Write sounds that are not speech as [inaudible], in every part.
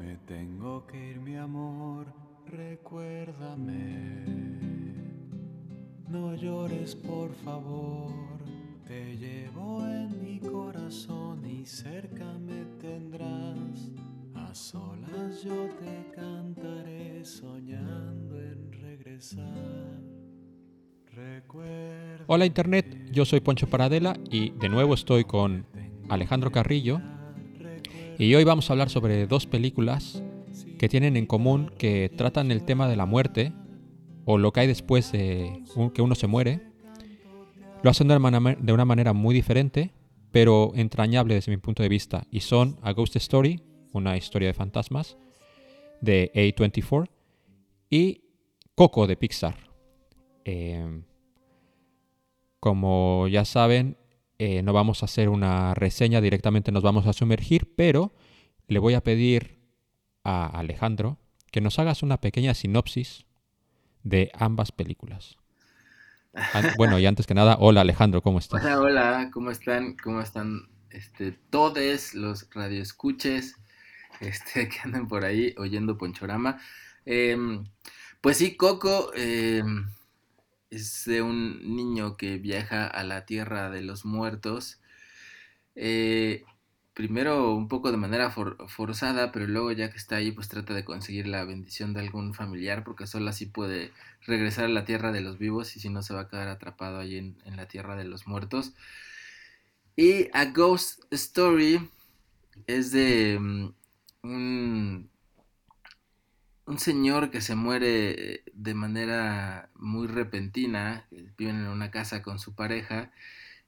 me tengo que ir, mi amor, recuérdame. No llores, por favor. Te llevo en mi corazón y cerca me tendrás. A solas yo te cantaré soñando en regresar. Recuerda Hola Internet, yo soy Poncho Paradela y de nuevo estoy con Alejandro Carrillo y hoy vamos a hablar sobre dos películas que tienen en común que tratan el tema de la muerte o lo que hay después de que uno se muere. Lo hacen de una, mana- de una manera muy diferente, pero entrañable desde mi punto de vista. Y son A Ghost Story, una historia de fantasmas, de A24, y Coco de Pixar. Em, como ya saben, eh, no vamos a hacer una reseña, directamente nos vamos a sumergir, pero le voy a pedir a Alejandro que nos hagas una pequeña sinopsis de ambas películas. An- Bueno, y antes que nada, hola Alejandro, ¿cómo estás? Hola, hola, ¿cómo están? ¿Cómo están este, todos los radioescuches este, que andan por ahí oyendo Ponchorama? Em, pues sí, Coco em, es de un niño que viaja a la tierra de los muertos. Eh, primero un poco de manera for- forzada, pero luego ya que está ahí, pues trata de conseguir la bendición de algún familiar, porque solo así puede regresar a la tierra de los vivos y si no se va a quedar atrapado ahí en, en la tierra de los muertos. Y A Ghost Story es de mm, un, un señor que se muere eh, de manera muy repentina, eh, viven en una casa con su pareja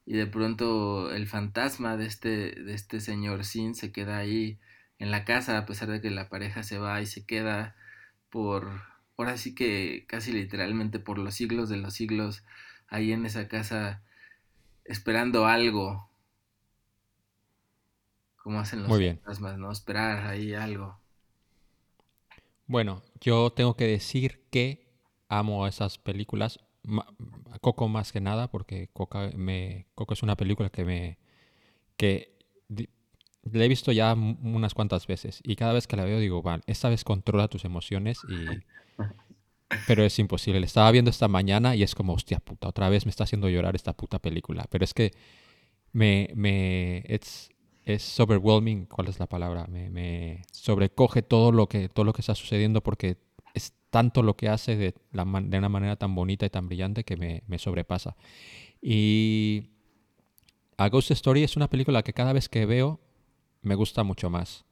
y de pronto el fantasma de este, de este señor Sin se queda ahí en la casa a pesar de que la pareja se va y se queda por, ahora sí que casi literalmente por los siglos de los siglos ahí en esa casa esperando algo. Como hacen los fantasmas, ¿no? Esperar ahí algo. Bueno, yo tengo que decir que amo esas películas, Coco más que nada, porque Coca me, Coco es una película que me que la he visto ya unas cuantas veces y cada vez que la veo digo, vale, esta vez controla tus emociones y [laughs] pero es imposible. La estaba viendo esta mañana y es como, hostia puta, otra vez me está haciendo llorar esta puta película. Pero es que me, me, it's, es overwhelming, ¿cuál es la palabra? Me, me sobrecoge todo lo que, todo lo que está sucediendo porque es tanto lo que hace de, una manera tan bonita y tan brillante que me, me sobrepasa. Y A Ghost Story es una película que cada vez que veo me gusta mucho más.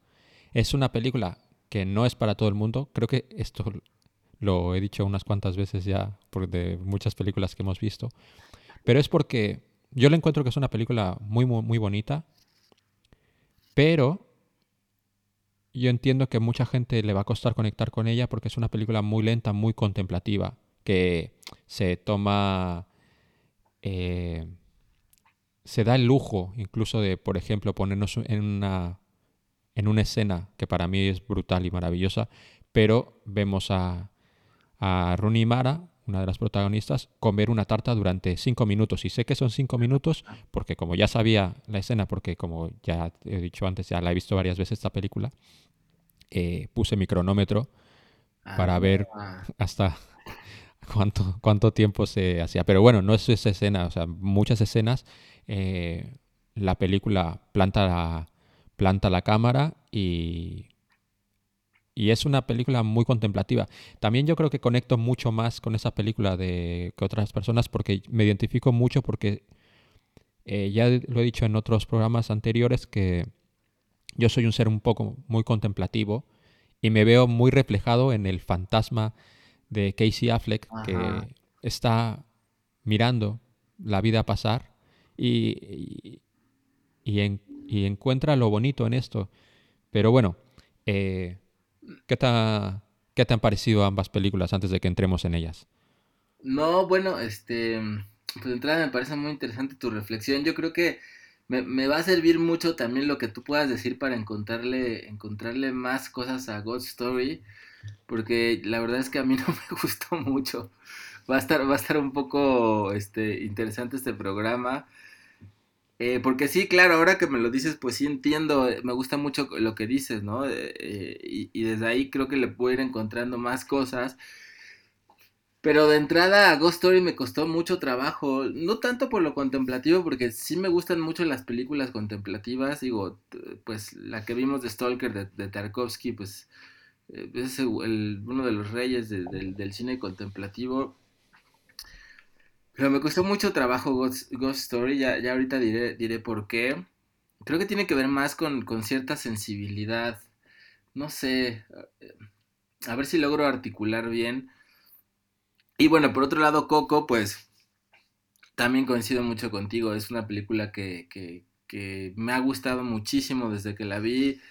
Es una película que no es para todo el mundo. Creo que esto lo he dicho unas cuantas veces ya por de muchas películas que hemos visto. Pero es porque yo le encuentro que es una película muy, muy, muy bonita. Pero yo entiendo que mucha gente le va a costar conectar con ella porque es una película muy lenta, muy contemplativa. Que se toma. eh, se da el lujo incluso de, por ejemplo, ponernos en una, en una escena que para mí es brutal y maravillosa, pero vemos a, a Rooney Mara, una de las protagonistas, comer una tarta durante cinco minutos. Y sé que son cinco minutos porque como ya sabía la escena, porque como ya he dicho antes, ya la he visto varias veces esta película, eh, puse mi cronómetro para ver Ah, hasta cuánto, cuánto tiempo se hacía. Pero bueno, no es esa escena, o sea, muchas escenas, eh, la película planta la, planta la cámara y, y es una película muy contemplativa. También yo creo que conecto mucho más con esa película de, que otras personas porque me identifico mucho porque eh, ya lo he dicho en otros programas anteriores que yo soy un ser un poco muy contemplativo y me veo muy reflejado en el fantasma de Casey Affleck que está mirando la vida pasar y, y, y en- y encuentra lo bonito en esto. Pero bueno, eh, ¿qué, te ¿qué te han parecido ambas películas antes de que entremos en ellas? No, bueno, este, pues de entrada me parece muy interesante tu reflexión. Yo creo que me, me va a servir mucho también lo que tú puedas decir para encontrarle, encontrarle más cosas a God Story, porque la verdad es que a mí [laughs] no me gustó mucho. Va a estar, va a estar un poco, este, interesante este programa. Eh, porque sí, claro, ahora que me lo dices, pues sí entiendo, eh, me gusta mucho lo que dices, ¿no? Eh, y, y, desde ahí creo que le puedo ir encontrando más cosas. Pero de entrada a Ghost Story me costó mucho trabajo, no tanto por lo contemplativo, porque sí me gustan mucho las películas contemplativas, digo, pues la que vimos de Stalker de, Tarkovsky, pues es uno de los reyes del cine contemplativo. Pero me costó mucho trabajo Ghost, Story, ya, ya ahorita diré, diré por qué. Creo que tiene que ver más con, con cierta sensibilidad. No sé, a ver si logro articular bien y bueno, por otro lado, Coco, pues también coincido mucho contigo. Es una película que, que, me ha gustado muchísimo desde que la vi.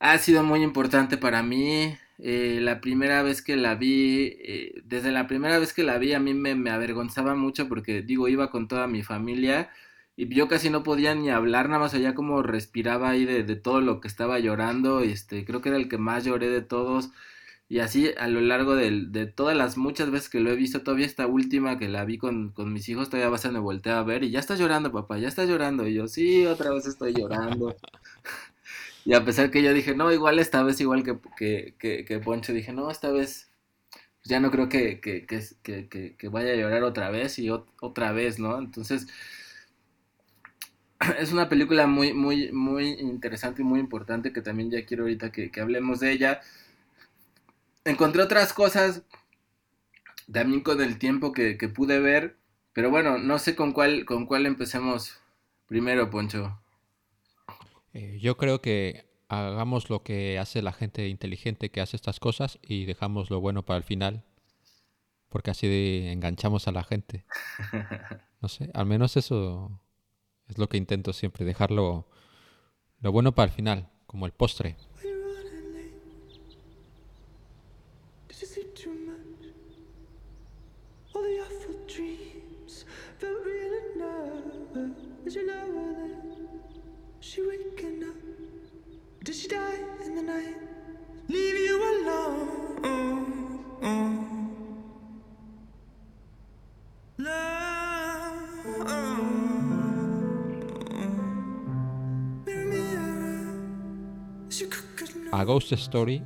Ha sido muy importante para mí. Eh, la primera vez que la vi, eh, desde la primera vez que la vi a mí me, me, avergonzaba mucho porque digo, iba con toda mi familia y yo casi no podía ni hablar, nada más allá como respiraba ahí de, de todo lo que estaba llorando, este, creo que era el que más lloré de todos. Y así a lo largo de, de, todas las muchas veces que lo he visto, todavía esta última que la vi con, con mis hijos, todavía vas a me voltear a ver y ya estás llorando, papá, ya estás llorando. Y yo, sí, otra vez estoy llorando. Y a pesar que yo dije, no, igual esta vez, igual que, que, que, que Poncho, dije, no, esta vez pues ya no creo que, que, que, que, vaya a llorar otra vez y otra vez, ¿no? Entonces, [clears throat] es una película muy, muy, muy interesante y muy importante que también ya quiero ahorita que, que hablemos de ella encontré otras cosas también con el tiempo que, pude ver. Pero bueno, no sé con cuál, con cuál empecemos primero, Poncho. Eh, yo creo que hagamos lo que hace la gente inteligente que hace estas cosas y dejamos lo bueno para el final. Porque así enganchamos a la gente. [laughs] No sé, al menos eso es lo que intento siempre, dejarlo lo bueno para el final, como el postre. A Ghost Story,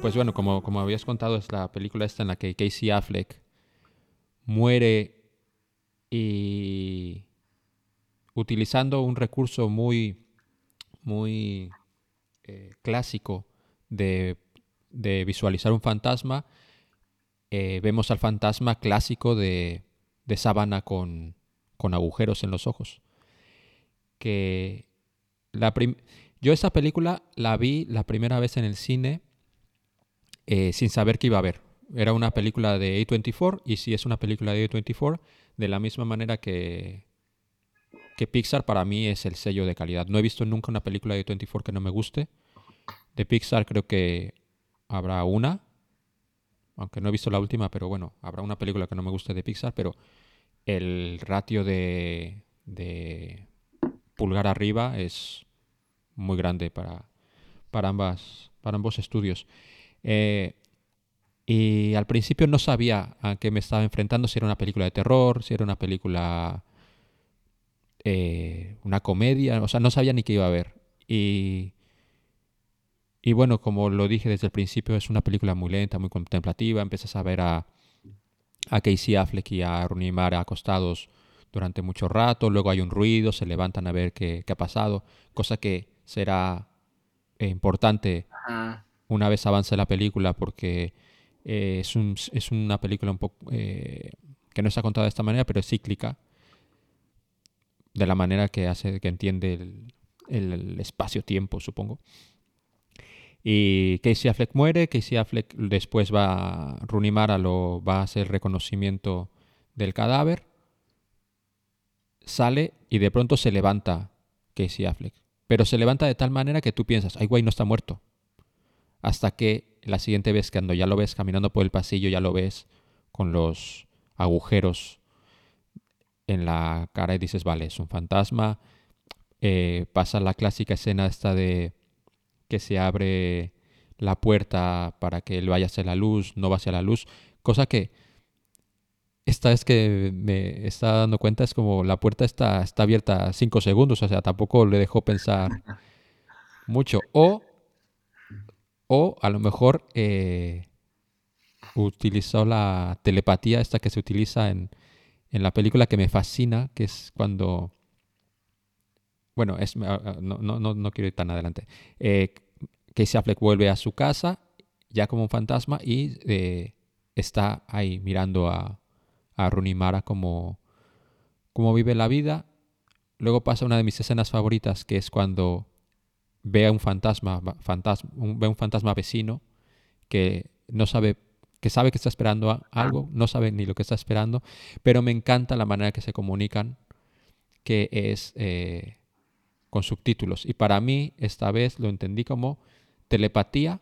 pues bueno, como, como habías contado, es la película esta en la que Casey Affleck muere y utilizando un recurso muy, muy eh, clásico de, visualizar un fantasma, eh, vemos al fantasma clásico de, de sábana con, con, agujeros en los ojos. Que la yo esa película la vi la primera vez en el cine eh, sin saber que iba a ver. Era una película de A24 y si es una película de A24, de la misma manera que, que Pixar para mí es el sello de calidad. No he visto nunca una película de 24 que no me guste. De Pixar creo que habrá una, aunque no he visto la última, pero bueno, habrá una película que no me guste de Pixar, pero el ratio de, pulgar arriba es muy grande para, para, ambas, para ambos estudios. Eh, y al principio no sabía a qué me estaba enfrentando, si era una película de terror, si era una película eh, una comedia, o sea, no sabía ni qué iba a ver. Y, y bueno, como lo dije desde el principio, es una película muy lenta, muy contemplativa. Empiezas a ver a, a Casey Affleck y a Rooney Mara acostados durante mucho rato, luego hay un ruido, se levantan a ver qué, ha pasado, cosa que será eh, importante una vez avance la película porque eh, es, un, es, una película un poco que no está contada de esta manera, pero es cíclica de la manera que hace, que entiende el, espacio-tiempo, supongo. Y Casey Affleck muere, Casey Affleck después va, Rooney Mara lo va a hacer reconocimiento del cadáver, sale y de pronto se levanta Casey Affleck. Pero se levanta de tal manera que tú piensas, ay guay, no está muerto. Hasta que la siguiente vez, cuando ya lo ves caminando por el pasillo, ya lo ves con los agujeros en la cara y dices, vale, es un fantasma. Eh, pasa la clásica escena esta de que se abre la puerta para que él vaya hacia la luz, no va hacia la luz, cosa que esta vez que me está dando cuenta es como la puerta está, está abierta cinco segundos, o sea, tampoco le dejó pensar mucho. O, o a lo mejor eh, utilizó la telepatía esta que se utiliza en, en la película que me fascina, que es cuando... Bueno, es, no, no, no quiero ir tan adelante. Eh, Casey Affleck vuelve a su casa ya como un fantasma y eh, está ahí mirando a, a Rooney Mara como, como vive la vida. Luego pasa una de mis escenas favoritas, que es cuando ve a un fantasma, fantasma ve un fantasma vecino que no sabe que sabe que está esperando algo, no sabe ni lo que está esperando, pero me encanta la manera que se comunican, que es eh, con subtítulos. Y para mí, esta vez lo entendí como telepatía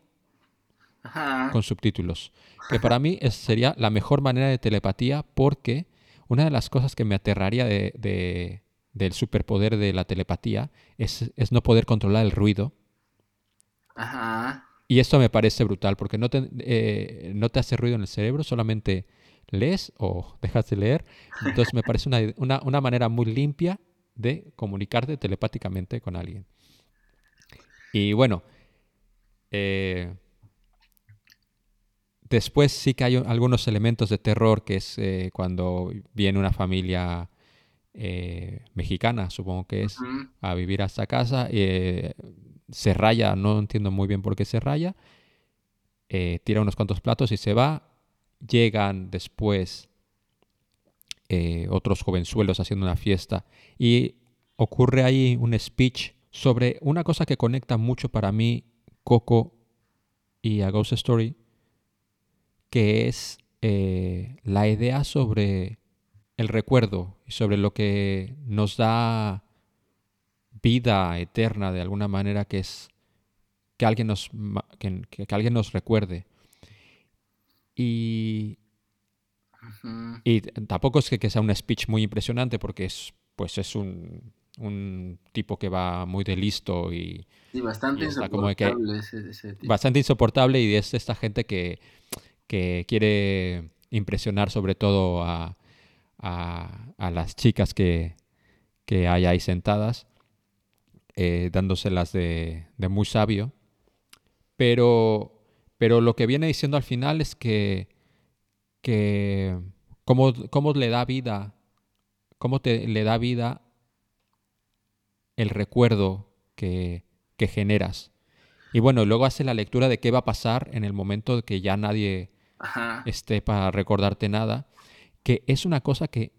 con subtítulos. Que para mí sería la mejor manera de telepatía porque una de las cosas que me aterraría de, del superpoder de la telepatía es, no poder controlar el ruido. Y esto me parece brutal porque no te, eh, no te hace ruido en el cerebro, solamente lees o dejas de leer. Entonces me parece una, una manera muy limpia de comunicarte telepáticamente con alguien. Y bueno, eh, después sí que hay algunos elementos de terror, que es eh, cuando viene una familia eh, mexicana, supongo que es, a vivir a esta casa. Se raya, no entiendo muy bien por qué se raya. tira unos cuantos platos y se va. Llegan después otros jovenzuelos haciendo una fiesta y ocurre ahí un speech sobre una cosa que conecta mucho para mí Coco y a Ghost Story, que es eh, la idea sobre el recuerdo y sobre lo que nos da vida eterna de alguna manera, que es que alguien nos, que, alguien nos recuerde. Y, y tampoco es que, que, sea un speech muy impresionante porque es, pues es un, un tipo que va muy de listo y, bastante insoportable ese, bastante insoportable y es esta gente que, quiere impresionar sobre todo a, las chicas que, hay ahí sentadas, eh, dándoselas de, de, muy sabio. Pero, pero lo que viene diciendo al final es que, que cómo, cómo le da vida, cómo te, le da vida el recuerdo que, generas. Y bueno, luego hace la lectura de qué va a pasar en el momento de que ya nadie esté para recordarte nada, que es una cosa que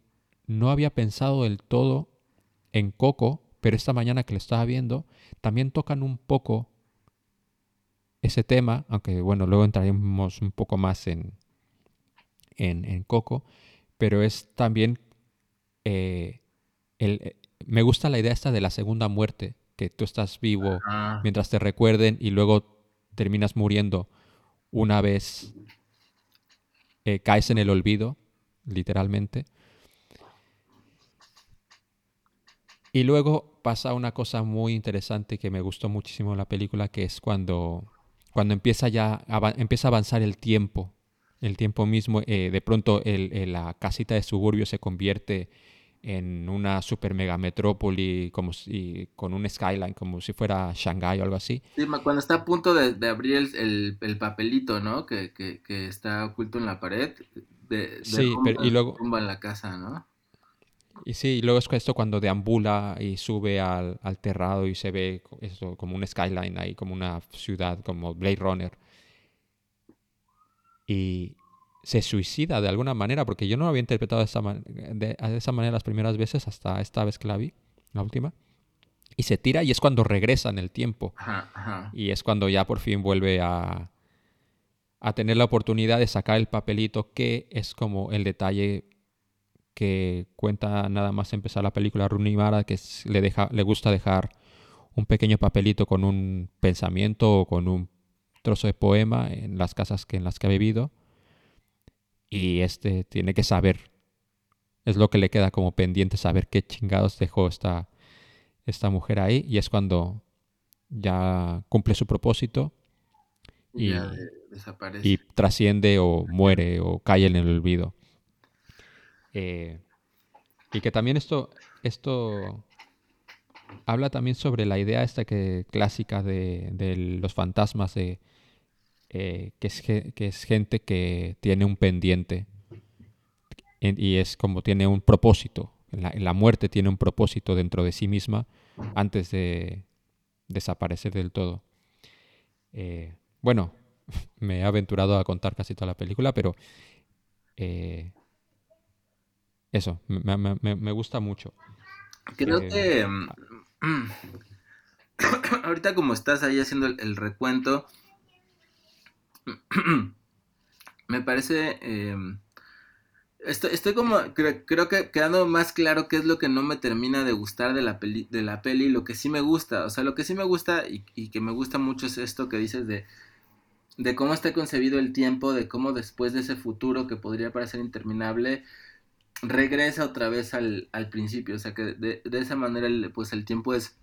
no había pensado del todo en Coco, pero esta mañana que lo estaba viendo, también tocan un poco ese tema, aunque bueno, luego entraremos un poco más en, en, Coco, pero es también eh, el, me gusta la idea esta de la segunda muerte, que tú estás vivo mientras te recuerden y luego terminas muriendo una vez eh, caes en el olvido, literalmente. Y luego pasa una cosa muy interesante que me gustó muchísimo en la película, que es cuando, cuando empieza ya empieza a avanzar el tiempo. El tiempo mismo, eh, de pronto la casita de suburbio se convierte en una super mega metrópoli como si, con un skyline como si fuera Shanghai o algo así. Sí, cuando está a punto de, abrir el, papelito, ¿no? Que, está oculto en la pared. De, sí, pero, y luego... en la casa, ¿no? Y sí, y luego es esto cuando deambula y sube al, al terrado y se ve esto como un skyline ahí, como una ciudad, como Blade Runner. Y, se suicida de alguna manera, porque yo no lo había interpretado de esa, de, esa manera las primeras veces, hasta esta vez que la vi, la última. Y se tira y es cuando regresa en el tiempo. Y es cuando ya por fin vuelve a, a tener la oportunidad de sacar el papelito, que es como el detalle que cuenta nada más empezar la película Runimara, que le, deja, le gusta dejar un pequeño papelito con un pensamiento o con un trozo de poema en las casas que, en las que ha vivido. Y este tiene que saber, es lo que le queda como pendiente, saber qué chingados dejó esta, esta mujer ahí. Y es cuando ya cumple su propósito y, y trasciende o muere o cae en el olvido. Eh, y que también esto, esto habla también sobre la idea esta que clásica de, los fantasmas de eh, que, es, que es gente que tiene un pendiente y es como tiene un propósito. La, muerte tiene un propósito dentro de sí misma antes de desaparecer del todo. Eh, bueno, [laughs] me he aventurado a contar casi toda la película, pero eso, me, me, me, gusta mucho. Creo eh, que mm, [coughs] ahorita como estás ahí haciendo el, el recuento, [coughs] me parece em, Estoy, estoy como, creo, creo, que quedando más claro qué es lo que no me termina de gustar de la peli, de la peli, lo que sí me gusta, o sea, lo que sí me gusta y, y que me gusta mucho es esto que dices de, de cómo está concebido el tiempo, de cómo después de ese futuro que podría parecer interminable, regresa otra vez al, al principio, o sea, que de, de, esa manera el, pues el tiempo es,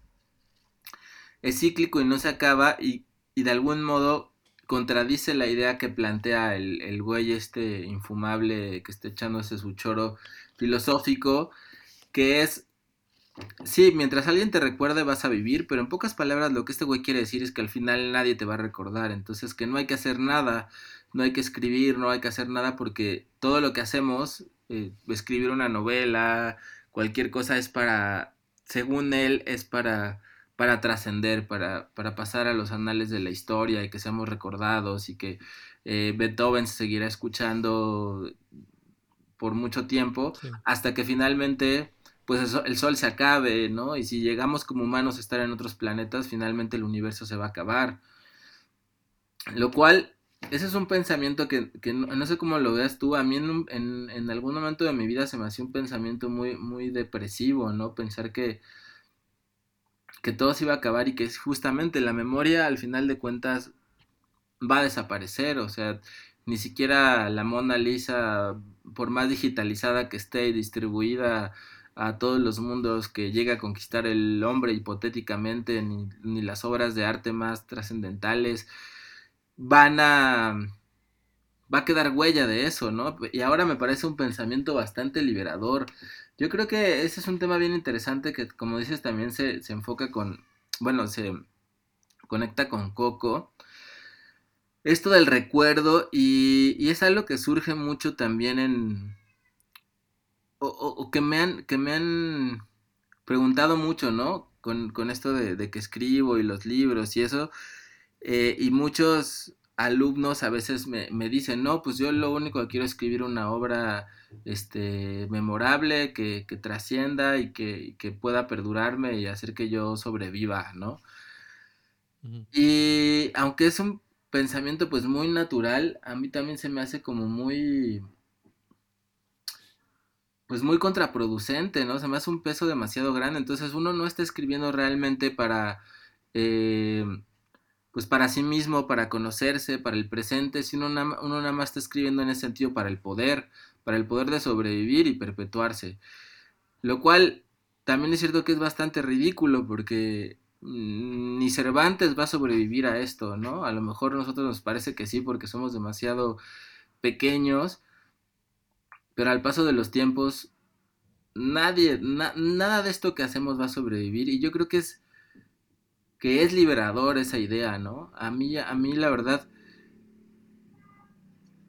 es cíclico y no se acaba y, y de algún modo contradice la idea que plantea el, el güey este infumable que está echándose su choro filosófico, que es, sí, mientras alguien te recuerde vas a vivir, pero en pocas palabras lo que este güey quiere decir es que al final nadie te va a recordar, entonces que no hay que hacer nada, no hay que escribir, no hay que hacer nada porque todo lo que hacemos, eh, escribir una novela, cualquier cosa es para, según él, es para para trascender, para, para, pasar a los anales de la historia y que seamos recordados y que eh, Beethoven se seguirá escuchando por mucho tiempo sí. hasta que finalmente pues el sol, el sol, se acabe, ¿no? Y si llegamos como humanos a estar en otros planetas, finalmente el universo se va a acabar. Lo cual, ese es un pensamiento que, que no, no, sé cómo lo veas tú, a mí en, en, algún momento de mi vida se me hacía un pensamiento muy, muy depresivo, ¿no? Pensar que, que todo se iba a acabar y que justamente la memoria al final de cuentas va a desaparecer, o sea, ni siquiera la Mona Lisa, por más digitalizada que esté y distribuida a todos los mundos que llega a conquistar el hombre hipotéticamente, ni, ni las obras de arte más trascendentales, van a... va a quedar huella de eso, ¿no? Y ahora me parece un pensamiento bastante liberador. Yo creo que ese es un tema bien interesante que, como dices, también se, se enfoca con, bueno, se conecta con Coco. Esto del recuerdo y, y es algo que surge mucho también en... O, o, que, me han, que me han preguntado mucho, ¿no? Con, con esto de, de, que escribo y los libros y eso. Eh, y muchos alumnos a veces me, me, dicen, no, pues yo lo único que quiero es escribir una obra este, memorable, que, que trascienda y que, que, pueda perdurarme y hacer que yo sobreviva, ¿no? Uh -huh. Y aunque es un pensamiento pues muy natural, a mí también se me hace como muy pues muy contraproducente, ¿no? Se me hace un peso demasiado grande, entonces uno no está escribiendo realmente para eh, pues para sí mismo, para conocerse, para el presente, sino uno, nada más está escribiendo en ese sentido para el poder, para el poder de sobrevivir y perpetuarse. Lo cual también es cierto que es bastante ridículo porque mm, ni Cervantes va a sobrevivir a esto, ¿no? A lo mejor a nosotros nos parece que sí porque somos demasiado pequeños, pero al paso de los tiempos nadie, na, nada de esto que hacemos va a sobrevivir y yo creo que es que es liberador esa idea, ¿no? A mí, a mí la verdad,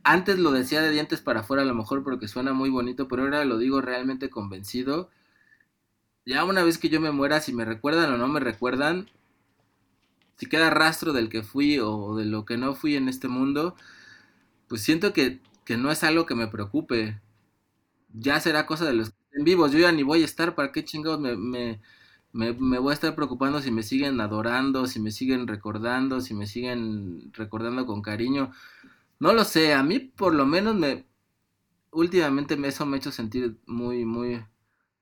antes lo decía de dientes para afuera a lo mejor porque suena muy bonito, pero ahora lo digo realmente convencido. Ya una vez que yo me muera, si me recuerdan o no me recuerdan, si queda rastro del que fui o de lo que no fui en este mundo, pues siento que, que no es algo que me preocupe. Ya será cosa de los que estén vivos. Yo ya ni voy a estar, ¿para qué chingados me, me, me, me voy a estar preocupando si me siguen adorando, si me siguen recordando, si me siguen recordando con cariño? No lo sé, a mí por lo menos me últimamente eso me ha hecho sentir muy, muy,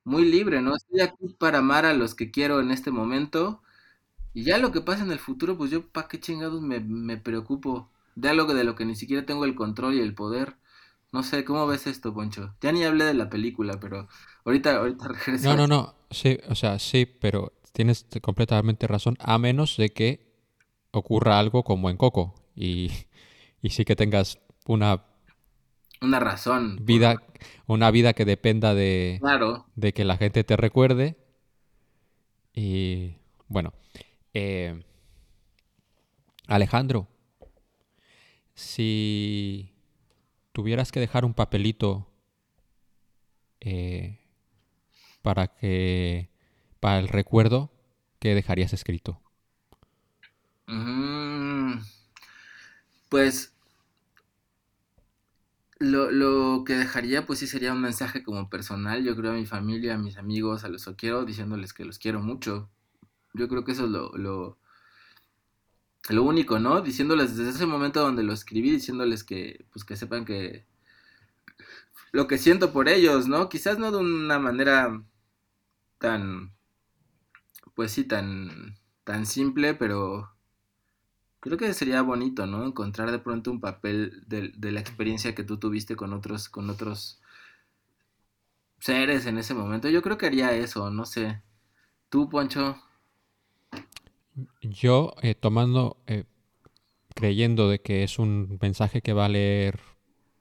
muy libre, ¿no? Estoy aquí para amar a los que quiero en este momento y ya lo que pasa en el futuro, pues yo para qué chingados me, me, preocupo de algo de lo que ni siquiera tengo el control y el poder. No sé, ¿cómo ves esto, Poncho? Ya ni hablé de la película, pero ahorita, ahorita regreso. No, no, no, sí, o sea, sí, pero tienes completamente razón, a menos de que ocurra algo como en Coco y y sí que tengas una una razón. por- Vida, una vida que dependa de, Claro. de que la gente te recuerde. Y bueno, eh, Alejandro, si tuvieras que dejar un papelito eh, para que para el recuerdo, ¿qué dejarías escrito? Mm, pues lo, lo que dejaría pues sí sería un mensaje como personal, yo creo a mi familia, a mis amigos, a los que quiero, diciéndoles que los quiero mucho. Yo creo que eso es lo, lo, lo único, ¿no? Diciéndoles desde ese momento donde lo escribí, diciéndoles que pues que sepan que lo que siento por ellos, ¿no? Quizás no de una manera tan, pues sí, tan, tan simple, pero Creo que sería bonito, ¿no? Encontrar de pronto un papel de, la experiencia que tú tuviste con otros, con otros seres en ese momento. Yo creo que haría eso, no sé. Tú, Poncho. Yo, eh, tomando, eh, creyendo de que es un mensaje que va a leer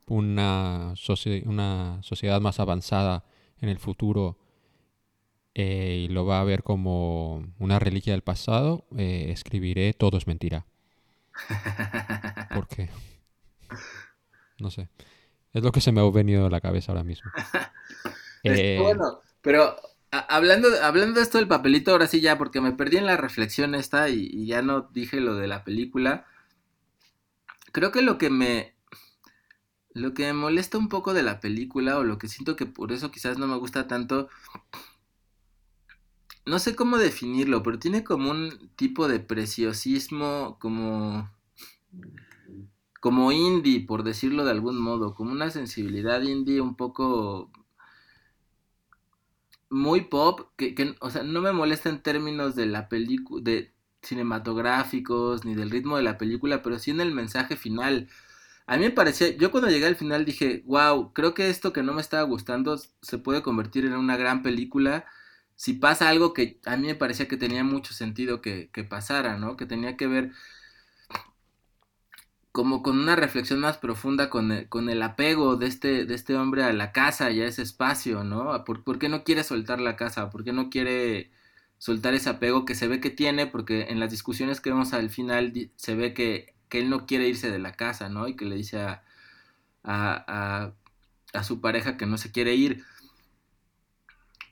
una, socie- una sociedad más avanzada en el futuro eh, y lo va a ver como una reliquia del pasado, eh, escribiré todo es mentira. [laughs] Porque, no sé, es lo que se me ha venido a la cabeza ahora mismo. [laughs] Eh, bueno, pero hablando, hablando de esto del papelito, ahora sí ya, porque me perdí en la reflexión esta y, y ya no dije lo de la película. Creo que lo que me, lo que me molesta un poco de la película, o lo que siento que por eso quizás no me gusta tanto, no sé cómo definirlo, pero tiene como un tipo de preciosismo, como, como indie, por decirlo de algún modo, como una sensibilidad indie un poco muy pop, que, o sea, no me molesta en términos de la película, de cinematográficos, ni del ritmo de la película, pero sí en el mensaje final. A mí me parecía, yo cuando llegué al final dije, wow, creo que esto que no me estaba gustando se puede convertir en una gran película si pasa algo que a mí me parecía que tenía mucho sentido que, pasara, ¿no? Que tenía que ver como con una reflexión más profunda con el, con el apego de este, de este hombre a la casa y a ese espacio, ¿no? ¿Por, qué no quiere soltar la casa? ¿Por qué no quiere soltar ese apego que se ve que tiene? Porque en las discusiones que vemos al final se ve que, que él no quiere irse de la casa, ¿no? Y que le dice a, a, a, a su pareja que no se quiere ir.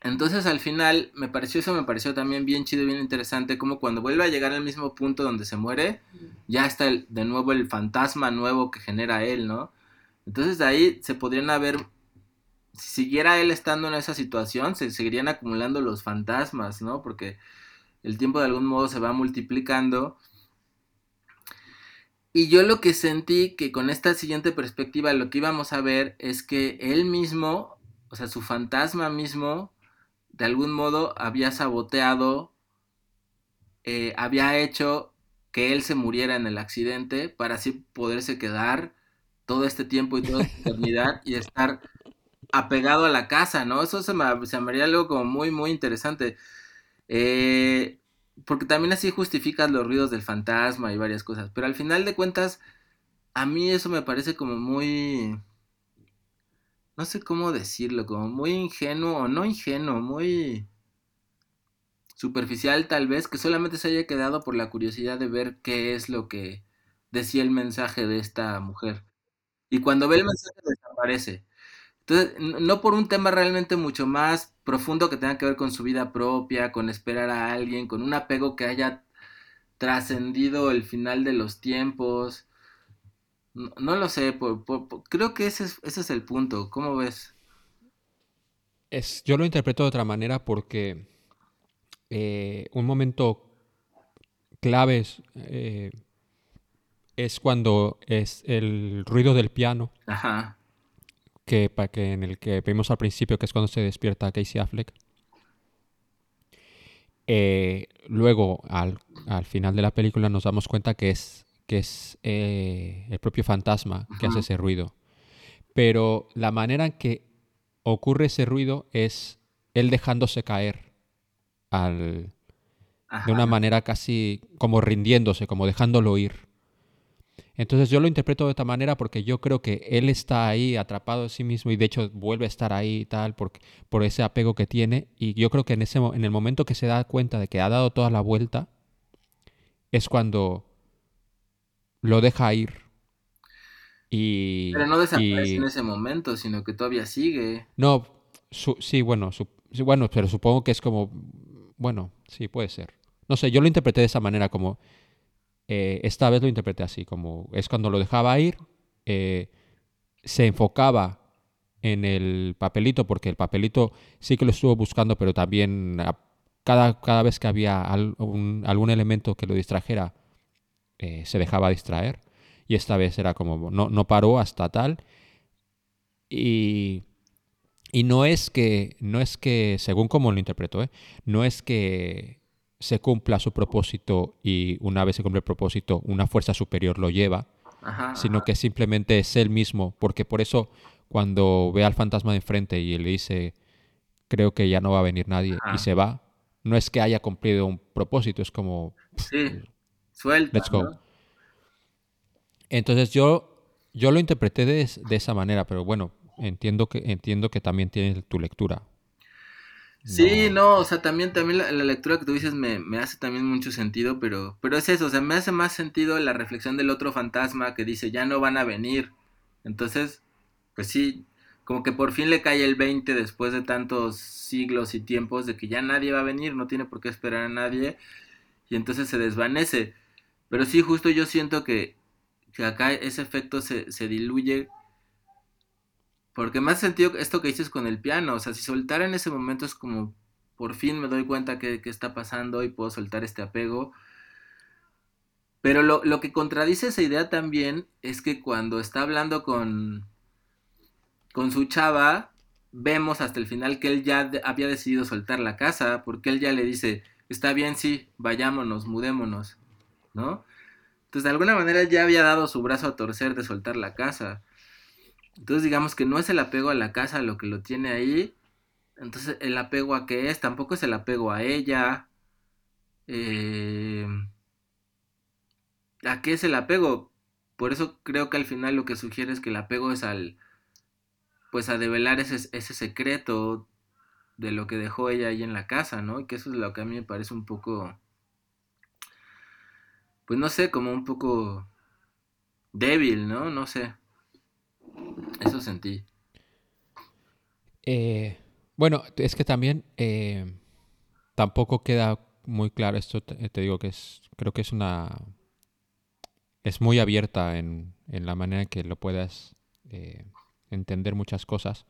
Entonces al final me pareció eso, me pareció también bien chido y bien interesante, como cuando vuelve a llegar al mismo punto donde se muere, ya está el- de nuevo el fantasma nuevo que genera él, ¿no? Entonces de ahí se podrían haber, si siguiera él estando en esa situación, se seguirían acumulando los fantasmas, ¿no? Porque el tiempo de algún modo se va multiplicando. Y yo lo que sentí que con esta siguiente perspectiva lo que íbamos a ver es que él mismo, o sea, su fantasma mismo, de algún modo había saboteado, eh, había hecho que él se muriera en el accidente para así poderse quedar todo este tiempo y toda esta [laughs] eternidad y estar apegado a la casa, ¿no? Eso se me, se me haría algo como muy, muy interesante. Eh, porque también así justificas los ruidos del fantasma y varias cosas. Pero al final de cuentas, a mí eso me parece como muy... No sé cómo decirlo, como muy ingenuo, no ingenuo, muy superficial tal vez, que solamente se haya quedado por la curiosidad de ver qué es lo que decía el mensaje de esta mujer. Y cuando ve el mensaje desaparece. Entonces, no por un tema realmente mucho más profundo que tenga que ver con su vida propia, con esperar a alguien, con un apego que haya trascendido el final de los tiempos. No, no lo sé, por- por- por- creo que ese es, ese es el punto. ¿Cómo ves? es, yo lo interpreto de otra manera porque eh, un momento clave es, eh, es cuando es el ruido del piano Ajá, que, que en el que vimos al principio, que es cuando se despierta Casey Affleck. Eh, luego, al, al final de la película, nos damos cuenta que es, que es eh, el propio fantasma que hace ese ruido. Pero la manera en que ocurre ese ruido es él dejándose caer al, de una manera casi como rindiéndose, como dejándolo ir. Entonces yo lo interpreto de esta manera porque yo creo que él está ahí atrapado en sí mismo y de hecho vuelve a estar ahí y tal por, por ese apego que tiene y yo creo que en, ese, en el momento que se da cuenta de que ha dado toda la vuelta es cuando lo deja ir. Y, Pero no desaparece y- en ese momento, sino que todavía sigue. No, su- sí, bueno, su- bueno, pero supongo que es como, bueno, sí, puede ser. No sé, yo lo interpreté de esa manera, como, eh, esta vez lo interpreté así, como es cuando lo dejaba ir, eh, se enfocaba en el papelito, porque el papelito sí que lo estuvo buscando, pero también cada, cada vez que había al- un- algún elemento que lo distrajera, eh, se dejaba distraer. Y esta vez era como, no, no paró hasta tal. Y, y no es que, no es que, según como lo interpreto, ¿eh? no es que se cumpla su propósito y una vez se cumple el propósito, una fuerza superior lo lleva, Ajá. sino que simplemente es él mismo, porque por eso cuando ve al fantasma de enfrente y le dice, creo que ya no va a venir nadie, Ajá. y se va, no es que haya cumplido un propósito, es como, Sí, suelta. let's go. ¿no? Entonces yo, yo lo interpreté de, de esa manera, pero bueno, entiendo que, entiendo que también tienes tu lectura. Sí, no, o sea, también, también la, la lectura que tú dices me, me hace también mucho sentido, pero, pero es eso, o sea, me hace más sentido la reflexión del otro fantasma que dice, ya no van a venir. Entonces, pues sí, como que por fin le cae el 20 después de tantos siglos y tiempos de que ya nadie va a venir, no tiene por qué esperar a nadie, y entonces se desvanece. Pero sí, justo yo siento que, que acá ese efecto se, se diluye porque más sentido esto que dices con el piano, o sea, si soltar en ese momento es como, por fin me doy cuenta que, que está pasando y puedo soltar este apego. Pero lo, lo que contradice esa idea también es que cuando está hablando con, con su chava, vemos hasta el final que él ya había decidido soltar la casa, porque él ya le dice, está bien, sí, vayámonos, mudémonos, ¿no? Entonces, de alguna manera ya había dado su brazo a torcer de soltar la casa. Entonces digamos que no es el apego a la casa lo que lo tiene ahí. Entonces el apego a qué es, tampoco es el apego a ella. Eh, ¿A qué es el apego? Por eso creo que al final lo que sugiere es que el apego es al, pues a develar ese, ese secreto de lo que dejó ella ahí en la casa, ¿no? Y que eso es lo que a mí me parece un poco, pues no sé, como un poco débil, ¿no? No sé. Eso sentí. Eh, bueno, es que también eh, tampoco queda muy claro esto, te, digo que es, creo que es una, es muy abierta en, en la manera en que lo puedas eh, entender muchas cosas,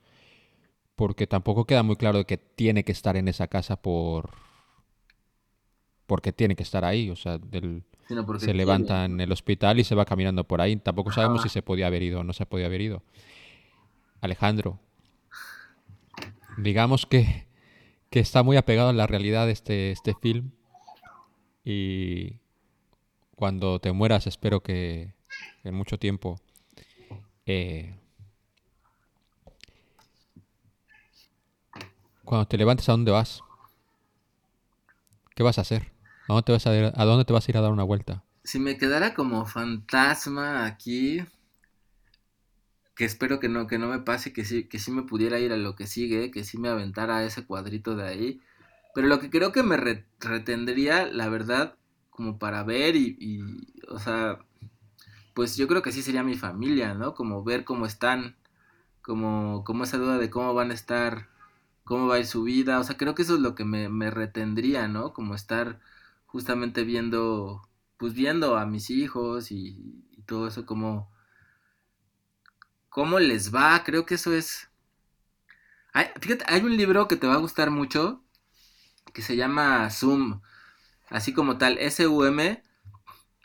porque tampoco queda muy claro de que tiene que estar en esa casa por, porque tiene que estar ahí, o sea, del, Sino porque se quiere. levanta en el hospital y se va caminando por ahí. Tampoco sabemos si se podía haber ido o no se podía haber ido. Alejandro, digamos que, que está muy apegado a la realidad este, este film y cuando te mueras espero que en mucho tiempo eh, cuando te levantes a dónde vas ¿qué vas a hacer? ¿A dónde te vas a ir, a dar una vuelta? Si me quedara como fantasma aquí, que espero que no, que no me pase, que sí, que sí me pudiera ir a lo que sigue, que sí me aventara a ese cuadrito de ahí. Pero lo que creo que me re- retendría, la verdad, como para ver y, y, o sea, pues yo creo que sí sería mi familia, ¿no? Como ver cómo están, como, como esa duda de cómo van a estar, cómo va a ir su vida. O sea, creo que eso es lo que me, me retendría, ¿no? Como estar justamente viendo, pues viendo a mis hijos y, y todo eso, como, cómo les va. Creo que eso es... Hay, fíjate, hay un libro que te va a gustar mucho que se llama Zoom, así como tal, S-U-M,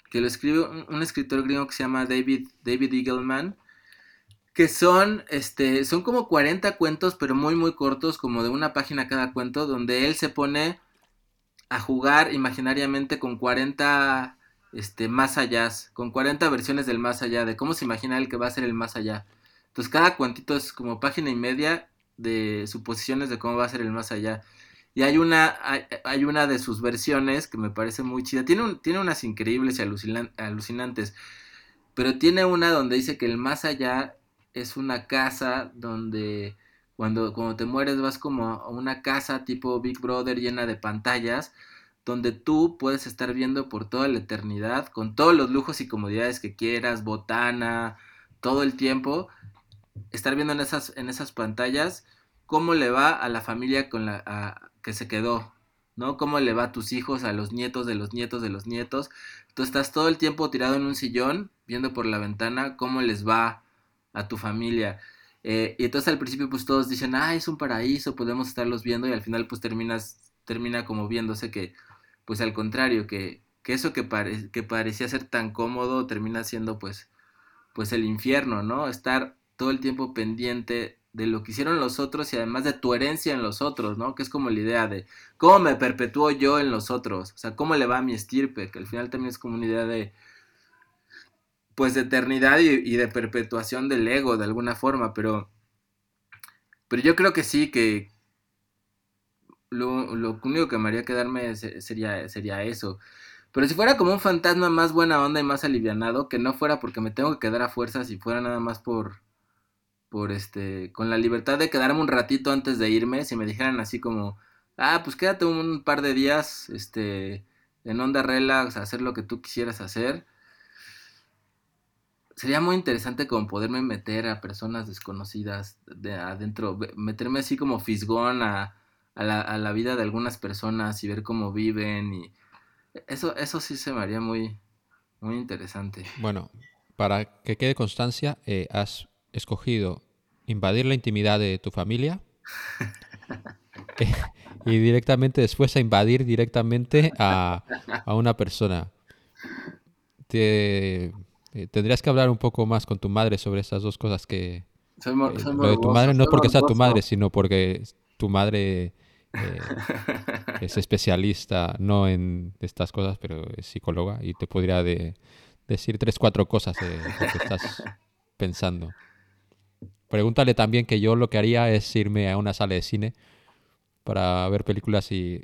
que lo escribe un, un escritor griego que se llama David, David Eagleman, que son, este, son como 40 cuentos, pero muy, muy cortos, como de una página cada cuento, donde él se pone a jugar imaginariamente con 40 este, más allá, con 40 versiones del más allá, de cómo se imagina él que va a ser el más allá. Entonces cada cuentito es como página y media de suposiciones de cómo va a ser el más allá. Y hay una, hay, hay una de sus versiones que me parece muy chida. Tiene, tiene unas increíbles y alucinan, alucinantes. pero tiene una donde dice que el más allá es una casa donde cuando, cuando te mueres vas como a una casa tipo Big Brother llena de pantallas, donde tú puedes estar viendo por toda la eternidad, con todos los lujos y comodidades que quieras, botana, todo el tiempo, estar viendo en esas, en esas pantallas cómo le va a la familia con la que se quedó, ¿no? Cómo le va a tus hijos, a los nietos de los nietos de los nietos. Tú estás todo el tiempo tirado en un sillón, viendo por la ventana cómo les va a tu familia. Eh, y entonces al principio pues todos dicen, ah, es un paraíso, podemos estarlos viendo y al final pues terminas, termina como viéndose que pues al contrario, que, que eso que, que parecía ser tan cómodo termina siendo pues, pues el infierno, ¿no? Estar todo el tiempo pendiente de lo que hicieron los otros y además de tu herencia en los otros, ¿no? Que es como la idea de cómo me perpetúo yo en los otros, o sea, cómo le va a mi estirpe, que al final también es como una idea de, pues, de eternidad y, de perpetuación del ego, de alguna forma, pero, pero yo creo que sí, que lo, único que me haría quedarme sería, sería eso. Pero si fuera como un fantasma más buena onda y más alivianado, que no fuera porque me tengo que quedar a fuerzas y fuera nada más por por este, con la libertad de quedarme un ratito antes de irme, si me dijeran así como, ah, pues quédate un par de días, este, en onda relax, hacer lo que tú quisieras hacer. Sería muy interesante como poderme meter a personas desconocidas de adentro, meterme así como fisgón a, a, la, a la vida de algunas personas y ver cómo viven y eso, eso sí se me haría muy, muy interesante. Bueno, para que quede constancia, eh, has escogido invadir la intimidad de tu familia [laughs] y directamente después a invadir directamente a, una persona. Te, eh, tendrías que hablar un poco más con tu madre sobre esas dos cosas que... Eh, lo de tu madre no porque sea tu madre, sino porque tu madre eh, es [laughs] especialista, no en estas cosas, pero es psicóloga y te podría decir tres, cuatro cosas de lo que estás [laughs] pensando. Pregúntale también que yo lo que haría es irme a una sala de cine para ver películas y,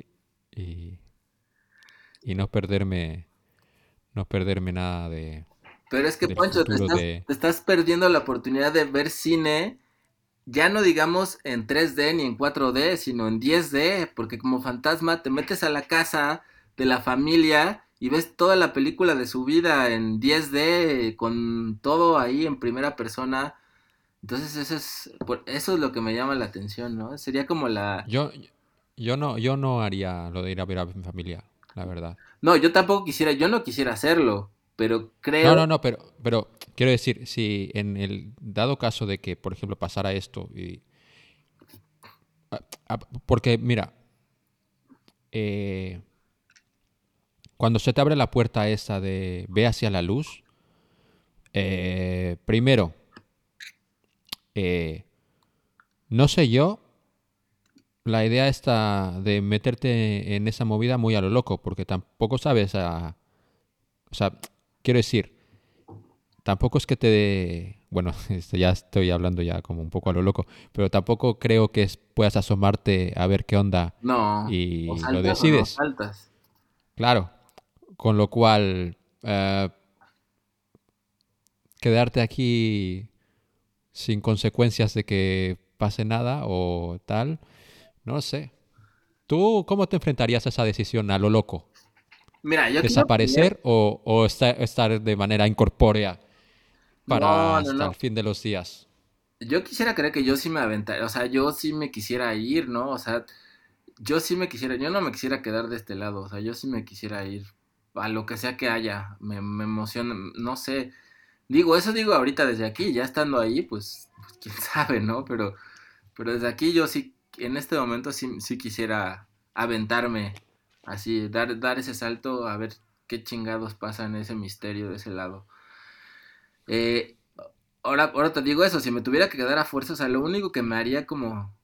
y, no perderme no perderme nada de pero es que Poncho te estás, te estás, perdiendo la oportunidad de ver cine ya no digamos en 3D ni en 4D sino en 10D porque como fantasma te metes a la casa de la familia y ves toda la película de su vida en 10D con todo ahí en primera persona entonces eso es, eso es lo que me llama la atención, ¿no? Sería como la... Yo, yo, no, yo no haría lo de ir a ver a mi familia, la verdad. No, yo tampoco quisiera, yo no quisiera hacerlo, pero creo... No, no, no, pero, pero quiero decir, si en el dado caso de que, por ejemplo, pasara esto y... Porque, mira, eh, cuando se te abre la puerta esa de ve hacia la luz, eh, primero, eh, no sé yo, la idea está de meterte en esa movida muy a lo loco, porque tampoco sabes a... O sea, quiero decir, tampoco es que te... Bueno, [laughs] este, ya estoy hablando ya como un poco a lo loco, pero tampoco creo que puedas asomarte a ver qué onda no, y lo decides. Claro, con lo cual, eh, quedarte aquí sin consecuencias de que pase nada o tal. No sé. ¿Tú cómo te enfrentarías a esa decisión a lo loco? Mira, yo ¿Desaparecer o, estar, de manera incorpórea para hasta el fin de los días? Yo quisiera creer que yo sí me aventaría, o sea, yo sí me quisiera ir, ¿no? O sea, yo sí me quisiera, yo no me quisiera quedar de este lado, o sea, yo sí me quisiera ir a lo que sea que haya, me, me emociona, no sé, Digo, eso digo ahorita desde aquí, ya estando ahí, pues, pues, quién [laughs] sabe, ¿no? Pero, pero desde aquí yo sí, en este momento sí, sí quisiera aventarme, así, dar, dar ese salto a ver qué chingados pasa en ese misterio de ese lado. Eh, ahora, ahora te digo eso, si me tuviera que quedar a fuerza, o sea, lo único que me haría como,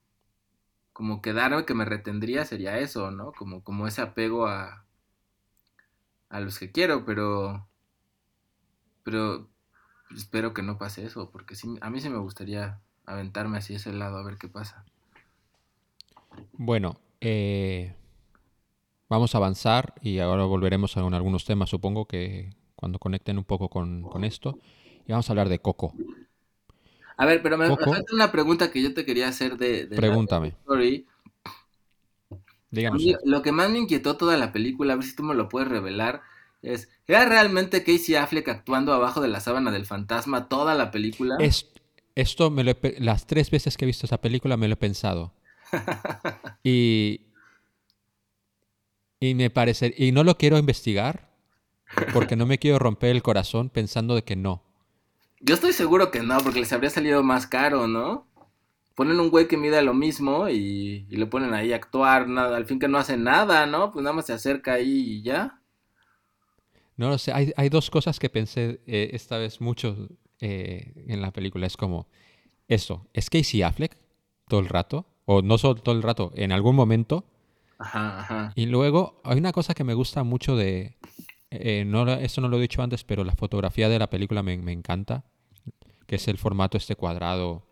como quedarme, que me retendría sería eso, ¿no? Como, como ese apego a, a los que quiero, pero, pero, espero que no pase eso, porque sí, a mí sí me gustaría aventarme así ese lado a ver qué pasa. Bueno, eh, vamos a avanzar y ahora volveremos a algunos temas, supongo que, cuando conecten un poco con, con esto. Y vamos a hablar de Coco. A ver, pero me, me falta una pregunta que yo te quería hacer de, Pregúntame. Díganos. lo que más me inquietó toda la película, a ver si tú me lo puedes revelar, es, ¿era realmente Casey Affleck actuando abajo de la sábana del fantasma toda la película? Es- esto me lo he pe- las tres veces que he visto esa película me lo he pensado. [laughs] Y, y me parece, y no lo quiero investigar porque no me quiero romper el corazón pensando de que no. Yo estoy seguro que no, porque les habría salido más caro, ¿no? Ponen un güey que mida lo mismo y, y lo ponen ahí a actuar, nada, al fin que no hace nada, ¿no? Pues nada más se acerca ahí y ya. No lo sé, hay, hay dos cosas que pensé eh, esta vez mucho eh, en la película. Es como, eso, ¿es Casey Affleck todo el rato? O no solo todo el rato, en algún momento. Y luego hay una cosa que me gusta mucho de... eh, no, esto no lo he dicho antes, pero la fotografía de la película me, me encanta, que es el formato este cuadrado.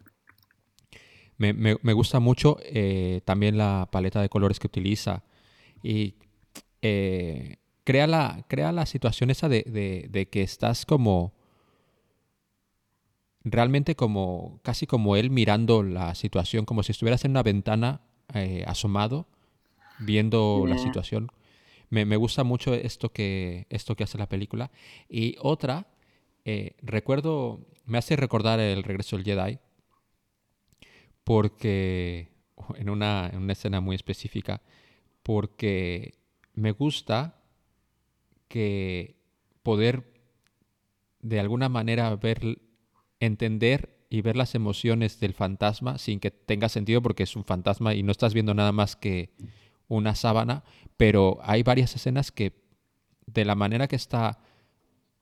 Me, me- me gusta mucho eh, también la paleta de colores que utiliza y eh, crea, la, crea la situación esa de, de- de que estás como... Realmente como casi como él mirando la situación, como si estuvieras en una ventana eh, asomado viendo la situación. Me, me gusta mucho esto que, esto que hace la película. Y otra, eh, recuerdo, me hace recordar el regreso del Jedi, porque en una, en una escena muy específica, porque me gusta que poder de alguna manera ver, entender y ver las emociones del fantasma sin que tenga sentido porque es un fantasma y no estás viendo nada más que una sábana, pero hay varias escenas que de la manera que está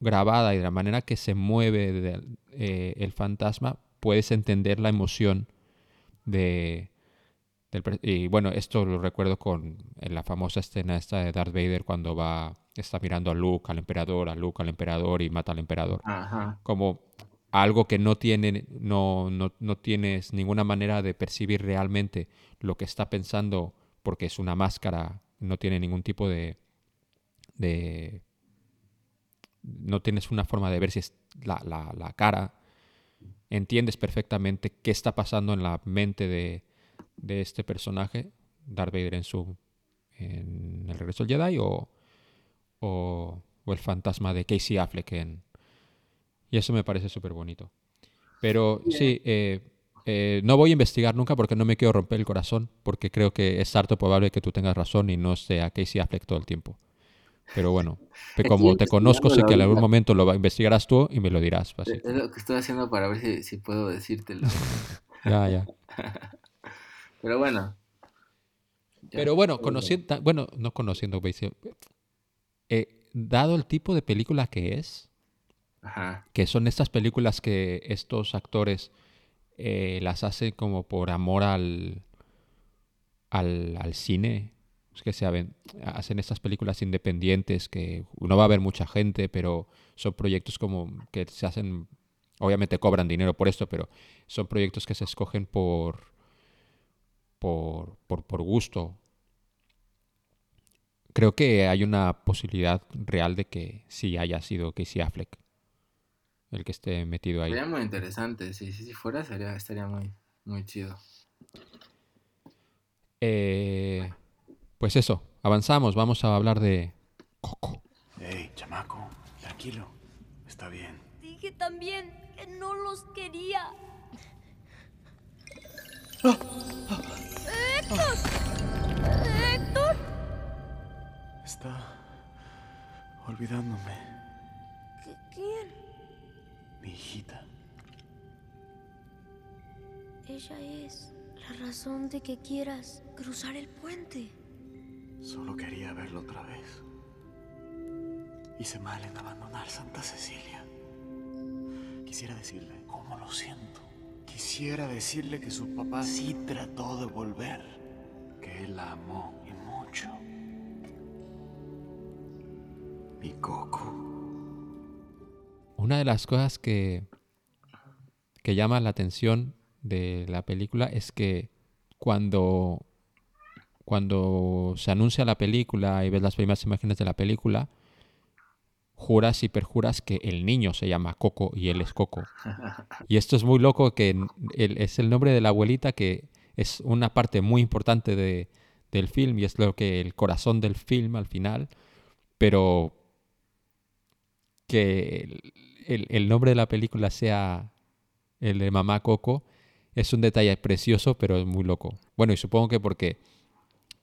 grabada y de la manera que se mueve de- eh, el fantasma, puedes entender la emoción de... del y bueno, esto lo recuerdo con la famosa escena esta de Darth Vader cuando va, está mirando a Luke, al emperador, a Luke, al emperador y mata al emperador Ajá. como algo que no tiene, no, no, no tienes ninguna manera de percibir realmente lo que está pensando porque es una máscara, no tiene ningún tipo de, de no tienes una forma de ver si es la, la- la cara, entiendes perfectamente qué está pasando en la mente de, de este personaje, Darth Vader en su en el regreso del Jedi o, o, o el fantasma de Casey Affleck en, y eso me parece súper bonito. Pero sí, eh, eh, no voy a investigar nunca porque no me quiero romper el corazón, porque creo que es harto probable que tú tengas razón y no sea Casey Affleck todo el tiempo. Pero bueno, [laughs] que como te conozco, sé que en algún momento lo va- investigarás tú y me lo dirás. así. Es lo que estoy haciendo para ver si, si puedo decírtelo. [laughs] Ya, ya. [laughs] Pero bueno. Ya. Pero bueno, conociendo, bueno, no conociendo, eh, dado el tipo de película que es, Ajá. que son estas películas que estos actores eh, las hacen como por amor al, al, al cine. Es que se hacen estas películas independientes que no va a haber mucha gente, pero son proyectos como que se hacen, obviamente cobran dinero por esto, pero son proyectos que se escogen por, por, por, por gusto. Creo que hay una posibilidad real de que sí haya sido Casey Affleck el que esté metido ahí. Sería muy interesante. Si, si, si fuera, sería, estaría muy, muy chido. Eh, pues eso, avanzamos, vamos a hablar de Coco. Hey, chamaco, tranquilo. Está bien. Dije también que no los quería. ¡Héctor! ¡Héctor! Está olvidándome, ¿Qué- ¿Quién? Mi hijita. Ella es la razón de que quieras cruzar el puente. Solo quería verlo otra vez. Hice mal en abandonar Santa Cecilia. Quisiera decirle cómo lo siento. Quisiera decirle que su papá sí trató de volver. Que él la amó y mucho. Mi Coco. Una de las cosas que, que llama la atención de la película es que cuando, cuando se anuncia la película y ves las primeras imágenes de la película, juras y perjuras que el niño se llama Coco y él es Coco. Y esto es muy loco que es el nombre de la abuelita que es una parte muy importante de- del film y es lo que el corazón del film al final, pero que el, el- el nombre de la película sea el de Mamá Coco es un detalle precioso, pero es muy loco. Bueno, y supongo que porque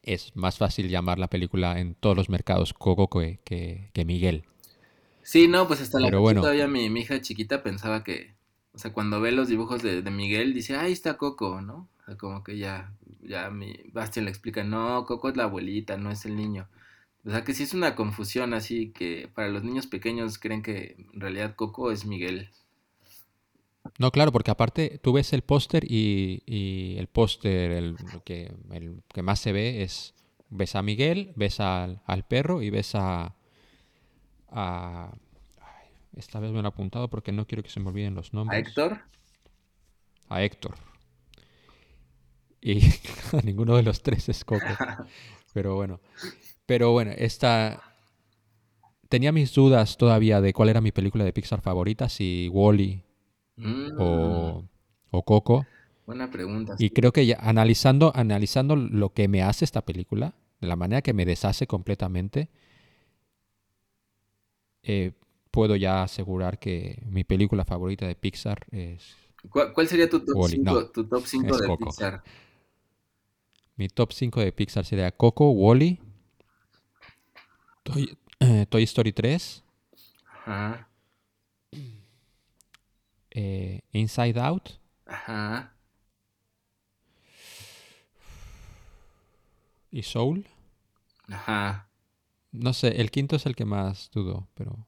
es más fácil llamar la película en todos los mercados Coco que, que- que Miguel. Sí, no, pues hasta la Pero fecha bueno. todavía mi, mi hija chiquita pensaba que, o sea, cuando ve los dibujos de, de Miguel, dice, ahí está Coco, ¿no? O sea, como que ya, ya mi Bastian le explica, no, Coco es la abuelita, no es el niño. O sea, que sí es una confusión así que para los niños pequeños creen que en realidad Coco es Miguel. No, claro, porque aparte tú ves el póster y, y el póster, el que, el que más se ve es, ves a Miguel, ves al, al perro y ves a, a- ay, esta vez me lo he apuntado porque no quiero que se me olviden los ¿A nombres. Héctor? A Héctor. Y [laughs] ninguno de los tres es Coco. [laughs] Pero bueno. Pero bueno, esta... Tenía mis dudas todavía de cuál era mi película de Pixar favorita, si Wally Mm, o, o Coco. buena pregunta. Y creo que ya analizando, analizando lo que me hace esta película, de la manera que me deshace completamente, eh, puedo ya asegurar que mi película favorita de Pixar es... ¿Cuál, cuál sería tu top Wall-E, 5 no, tu top 5 es de Coco. Pixar? Mi top 5 de Pixar sería Coco, Wally, Toy, eh, Toy Story 3, Ajá, eh, Inside Out ajá. y Soul. Ajá. No sé, el quinto es el que más dudo, pero...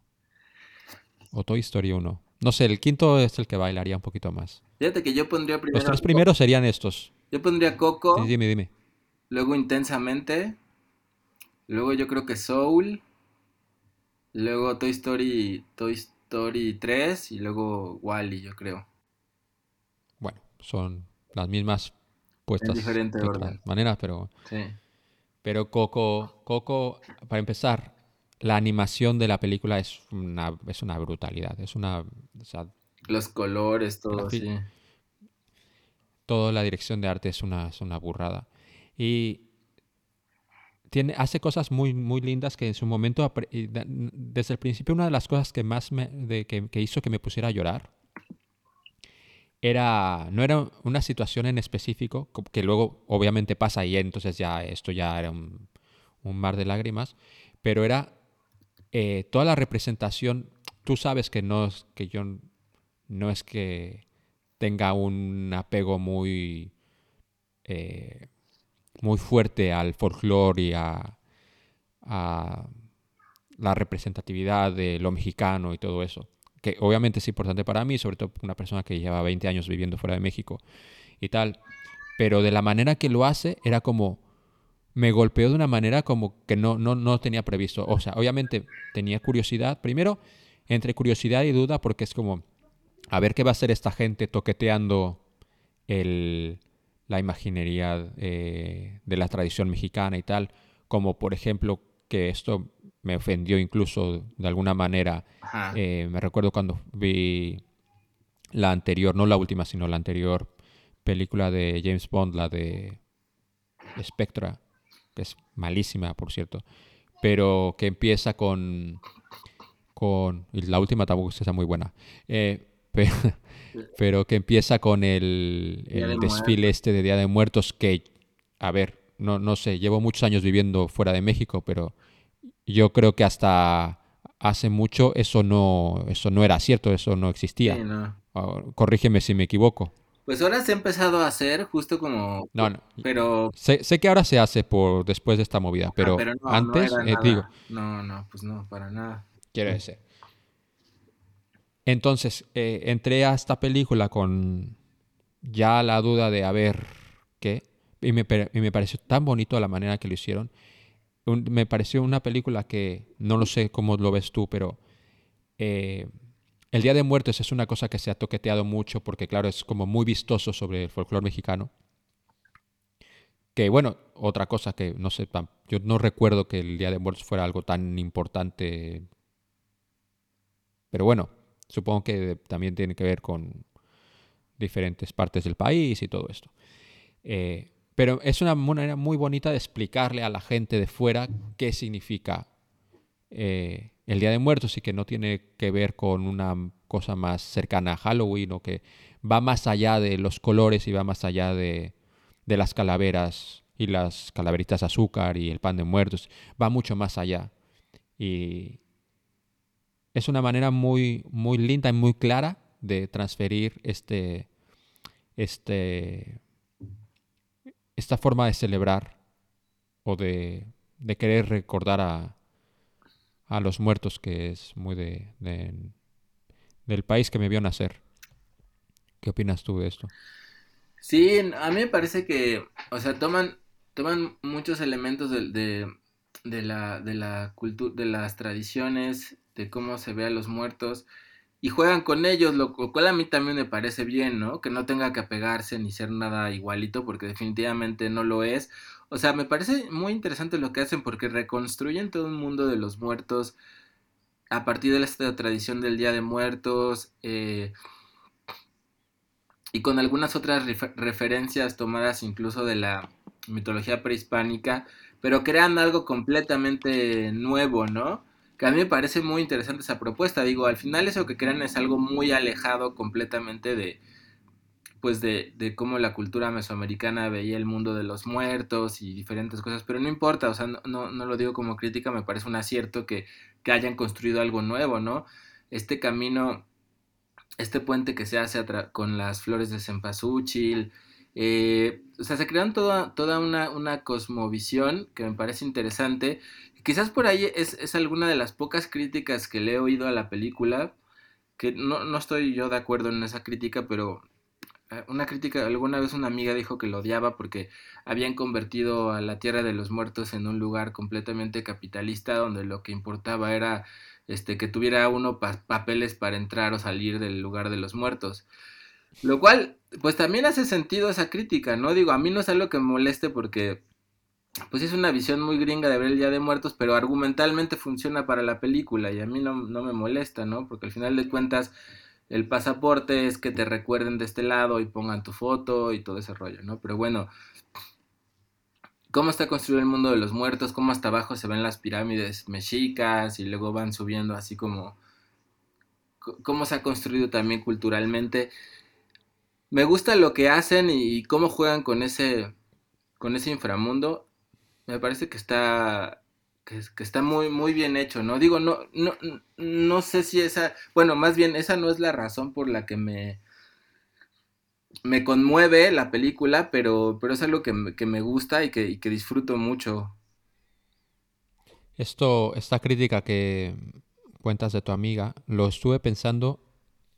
O Toy Story 1. No sé, el quinto es el que bailaría un poquito más. Fíjate que yo pondría primero. Los tres primeros serían estos. Yo pondría Coco, Dime, dime. luego Intensamente, luego yo creo que Soul, luego Toy Story, Toy Story 3 y luego Wally, yo creo. Bueno, son las mismas puestas diferente de otra orden. manera, pero, Sí. pero Coco, Coco, para empezar, la animación de la película es una, es una brutalidad. Es una. o sea, Los colores, todo así. toda la dirección de arte es una, es una burrada. Y tiene, hace cosas muy, muy lindas que en su momento, desde el principio, una de las cosas que más me, que, hizo que me pusiera a llorar era, no era una situación en específico, co- que luego obviamente pasa y entonces ya esto ya era un, un mar de lágrimas, pero era eh, toda la representación, tú sabes que no es que yo no es que tenga un apego muy eh, muy fuerte al folclore y a, a la representatividad de lo mexicano y todo eso. Que obviamente es importante para mí, sobre todo una persona que lleva 20 años viviendo fuera de México y tal. Pero de la manera que lo hace era como... Me golpeó de una manera como que no, no, no tenía previsto. O sea, obviamente tenía curiosidad. Primero, entre curiosidad y duda, porque es como, a ver qué va a hacer esta gente toqueteando el, la imaginería eh, de la tradición mexicana y tal, como por ejemplo que esto me ofendió incluso de alguna manera. Eh, me recuerdo cuando vi la anterior, no la última, sino la anterior película de James Bond, la de Spectra, que es malísima, por cierto, pero que empieza con... con y la última tampoco es que sea muy buena. Eh, pero, pero que empieza con el, de desfile este de Día de Muertos que, a ver, no, no sé, llevo muchos años viviendo fuera de México, pero yo creo que hasta hace mucho eso no, eso no era cierto, eso no existía. Sí, no. Ah, corrígeme si me equivoco. Pues ahora se ha empezado a hacer justo como... No, no. Pero... Sé, sé que ahora se hace por después de esta movida, pero, ah, pero no, no antes, eh, digo, No, no, pues no, para nada. quiero decir. Entonces, eh, entré a esta película con ya la duda de a ver qué, y me, y me pareció tan bonito la manera que lo hicieron. Me pareció una película que, no lo sé cómo lo ves tú, pero eh, el Día de Muertos es una cosa que se ha toqueteado mucho porque, claro, es como muy vistoso sobre el folclore mexicano. Que bueno, otra cosa que no sé, yo no recuerdo que el Día de Muertos fuera algo tan importante Pero bueno, supongo que también tiene que ver con diferentes partes del país y todo esto. Eh, pero es una manera muy bonita de explicarle a la gente de fuera qué significa eh, el Día de Muertos y que no tiene que ver con una cosa más cercana a Halloween o que va más allá de los colores y va más allá de, de las calaveras y las calaveritas de azúcar y el pan de muertos. Va mucho más allá. Y es una manera muy, muy linda y muy clara de transferir este, este, esta forma de celebrar o de, de querer recordar a, a, los muertos, que es muy de, de, del país que me vio nacer. ¿Qué opinas tú de esto? Sí, a mí me parece que, o sea, toman, toman muchos elementos de, de, la, de la cultura, de las tradiciones, de cómo se ve a los muertos y juegan con ellos, lo cual a mí también me parece bien, ¿no? Que no tenga que apegarse ni ser nada igualito, porque definitivamente no lo es. O sea, me parece muy interesante lo que hacen porque reconstruyen todo un mundo de los muertos a partir de esta tradición del Día de Muertos eh, y con algunas otras referencias tomadas incluso de la mitología prehispánica, pero crean algo completamente nuevo, ¿no? que a mí me parece muy interesante esa propuesta. Digo, al final eso que crean es algo muy alejado completamente de, pues de, de, cómo la cultura mesoamericana veía el mundo de los muertos y diferentes cosas, pero no importa, o sea, no, no, lo digo como crítica, me parece un acierto que, que, hayan construido algo nuevo, ¿no? Este camino, este puente que se hace con las flores de cempasúchil, eh, o sea, se crean toda, toda una, una cosmovisión que me parece interesante Quizás por ahí es, alguna de las pocas críticas que le he oído a la película, que no, no estoy yo de acuerdo en esa crítica, pero eh, una crítica, alguna vez una amiga dijo que lo odiaba porque habían convertido a la Tierra de los Muertos en un lugar completamente capitalista donde lo que importaba era este que tuviera uno papeles para entrar o salir del lugar de los muertos. Lo cual, pues también hace sentido esa crítica, ¿no? Digo, a mí no es algo que me moleste porque pues es una visión muy gringa de ver el Día de Muertos, pero argumentalmente funciona para la película y a mí no, me molesta, ¿no? Porque al final de cuentas el pasaporte es que te recuerden de este lado y pongan tu foto y todo ese rollo, ¿no? Pero bueno, cómo está construido el mundo de los muertos, cómo hasta abajo se ven las pirámides mexicas y luego van subiendo así como cómo se ha construido también culturalmente. Me gusta lo que hacen y cómo juegan con ese con ese inframundo me parece que está que, está muy muy bien hecho, ¿no? Digo, no, no, no sé si esa, bueno, más bien esa no es la razón por la que me me conmueve la película, pero, pero es algo que, me gusta y que, que, disfruto mucho. Esto, esta crítica que cuentas de tu amiga, lo estuve pensando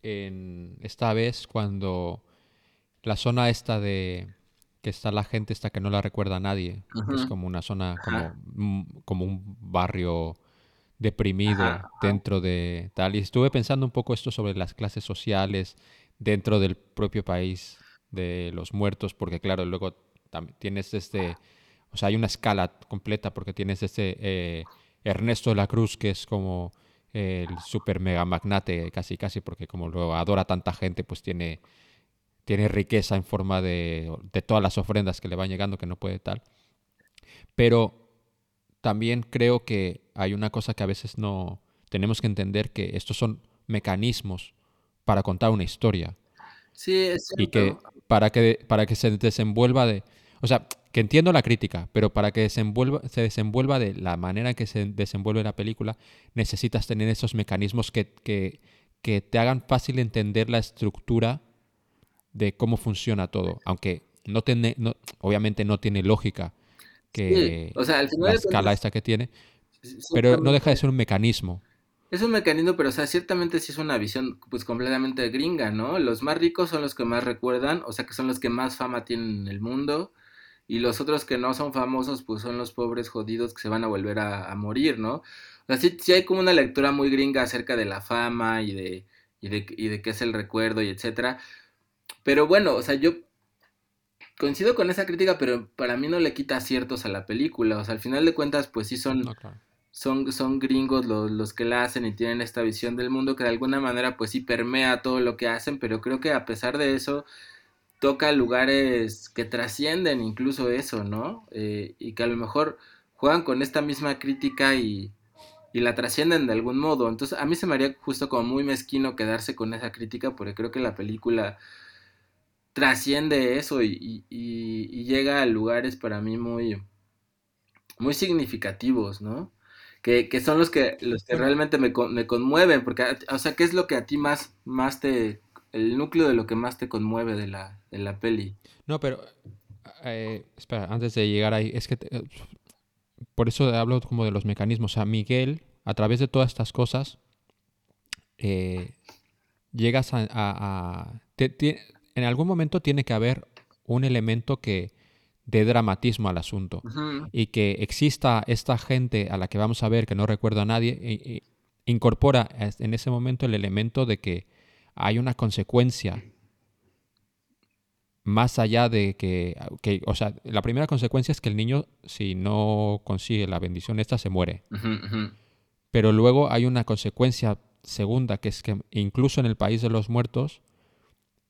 en esta vez cuando la zona esta de, que está la gente esta que no la recuerda a nadie. Es como una zona, como, como un barrio deprimido dentro de tal. Y estuve pensando un poco esto sobre las clases sociales dentro del propio país de los muertos, porque claro, luego también tienes este, o sea, hay una escala completa porque tienes este eh, Ernesto de la Cruz, que es como el super mega magnate, casi casi, porque como lo adora tanta gente, pues tiene tiene riqueza en forma de, de todas las ofrendas que le van llegando que no puede tal. Pero también creo que hay una cosa que a veces no tenemos que entender que estos son mecanismos para contar una historia. Sí, es Y que para que para que se desenvuelva de, o sea, que entiendo la crítica, pero para que desenvuelva, se desenvuelva de la manera en que se desenvuelve la película, necesitas tener esos mecanismos que, que, que te hagan fácil entender la estructura de cómo funciona todo, aunque no tiene, no, obviamente no tiene lógica que la escala esta que tiene, pero no deja de ser un mecanismo. Es un mecanismo, pero o sea, ciertamente sí es una visión pues completamente gringa, ¿no? Los más ricos son los que más recuerdan, o sea que son los que más fama tienen en el mundo, y los otros que no son famosos pues son los pobres jodidos que se van a volver a, morir, ¿no? O sea, sí, sí, hay como una lectura muy gringa acerca de la fama y de, y de, y de qué es el recuerdo y etcétera, pero bueno, o sea, yo coincido con esa crítica, pero para mí no le quita aciertos a la película. O sea, al final de cuentas, pues sí son. son, son gringos los, los que la hacen y tienen esta visión del mundo que de alguna manera pues sí permea todo lo que hacen, pero creo que a pesar de eso toca lugares que trascienden incluso eso, ¿no? Eh, y que a lo mejor juegan con esta misma crítica y, y la trascienden de algún modo. Entonces a mí se me haría justo como muy mezquino quedarse con esa crítica porque creo que la película trasciende eso y, y, llega a lugares para mí muy, muy significativos, ¿no? Que, que son los que, los que realmente me, me, conmueven, porque, o sea, ¿qué es lo que a ti más, más te, el núcleo de lo que más te conmueve de la, de la peli? No, pero, eh, espera, antes de llegar ahí, es que, por eso hablo como de los mecanismos, o sea, Miguel, a través de todas estas cosas, eh, llegas a... a, en algún momento tiene que haber un elemento que dé dramatismo al asunto y que exista esta gente a la que vamos a ver que no recuerda a nadie incorpora en ese momento el elemento de que hay una consecuencia más allá de que, o sea, la primera consecuencia es que el niño, si no consigue la bendición esta, se muere. Pero luego hay una consecuencia segunda, que es que incluso en el país de los muertos,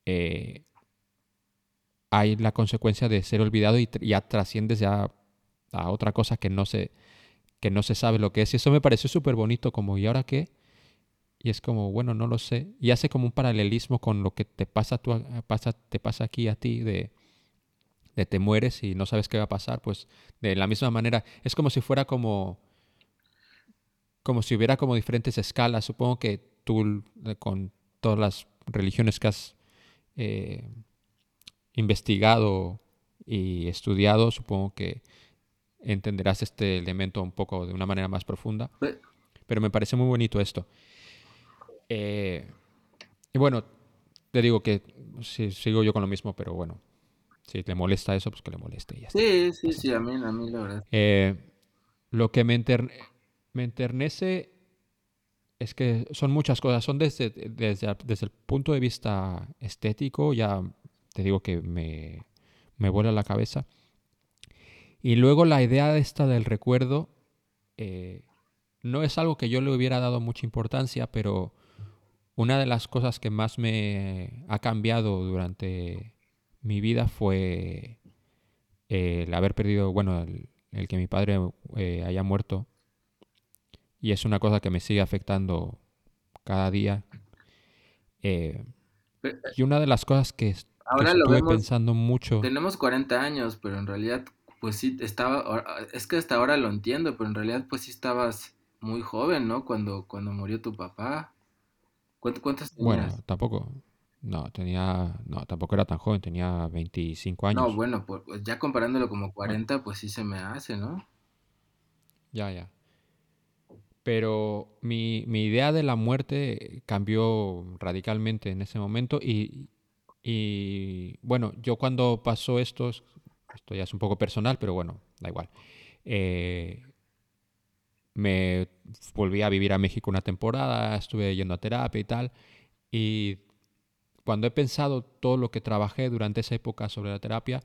eh, hay la consecuencia de ser olvidado y ya trasciendes ya a otra cosa que no se, que no se sabe lo que es. Y eso me pareció súper bonito, como, ¿y ahora qué? Y es como, bueno, no lo sé. Y hace como un paralelismo con lo que te pasa, tú, pasa, te pasa aquí a ti, de, de te mueres y no sabes qué va a pasar. Pues de la misma manera, es como si fuera como, como si hubiera como diferentes escalas. Supongo que tú, con todas las religiones que has eh, investigado y estudiado, supongo que entenderás este elemento un poco de una manera más profunda. Pero me parece muy bonito esto. Eh, y bueno, te digo que si, sigo yo con lo mismo, pero bueno, si le molesta eso, pues que le moleste. Y ya sí, sí, sí, a mí, a mí la verdad. Eh, lo que me, me enternece es que son muchas cosas. Son desde, desde, desde, el punto de vista estético, ya te digo que me, me vuela la cabeza. Y luego la idea esta del recuerdo eh, no es algo que yo le hubiera dado mucha importancia, pero una de las cosas que más me ha cambiado durante mi vida fue el haber perdido, bueno, el, que mi padre eh, haya muerto y es una cosa que me sigue afectando cada día. Eh, y una de las cosas que, ahora estuve pensando mucho... Tenemos 40 años, pero en realidad, pues sí, estaba... Es que hasta ahora lo entiendo, pero en realidad, pues sí estabas muy joven, ¿no? Cuando, cuando murió tu papá. ¿Cuántas tenías? Bueno, tampoco... No, tenía... No, tampoco era tan joven, tenía 25 años. No, bueno, pues ya comparándolo como 40, pues sí se me hace, ¿no? Ya, ya. Pero mi, mi, idea de la muerte cambió radicalmente en ese momento y, y, bueno, yo cuando pasó esto, esto ya es un poco personal, pero bueno, da igual. Eh, me volví a vivir a México una temporada, estuve yendo a terapia y tal, y cuando he pensado todo lo que trabajé durante esa época sobre la terapia,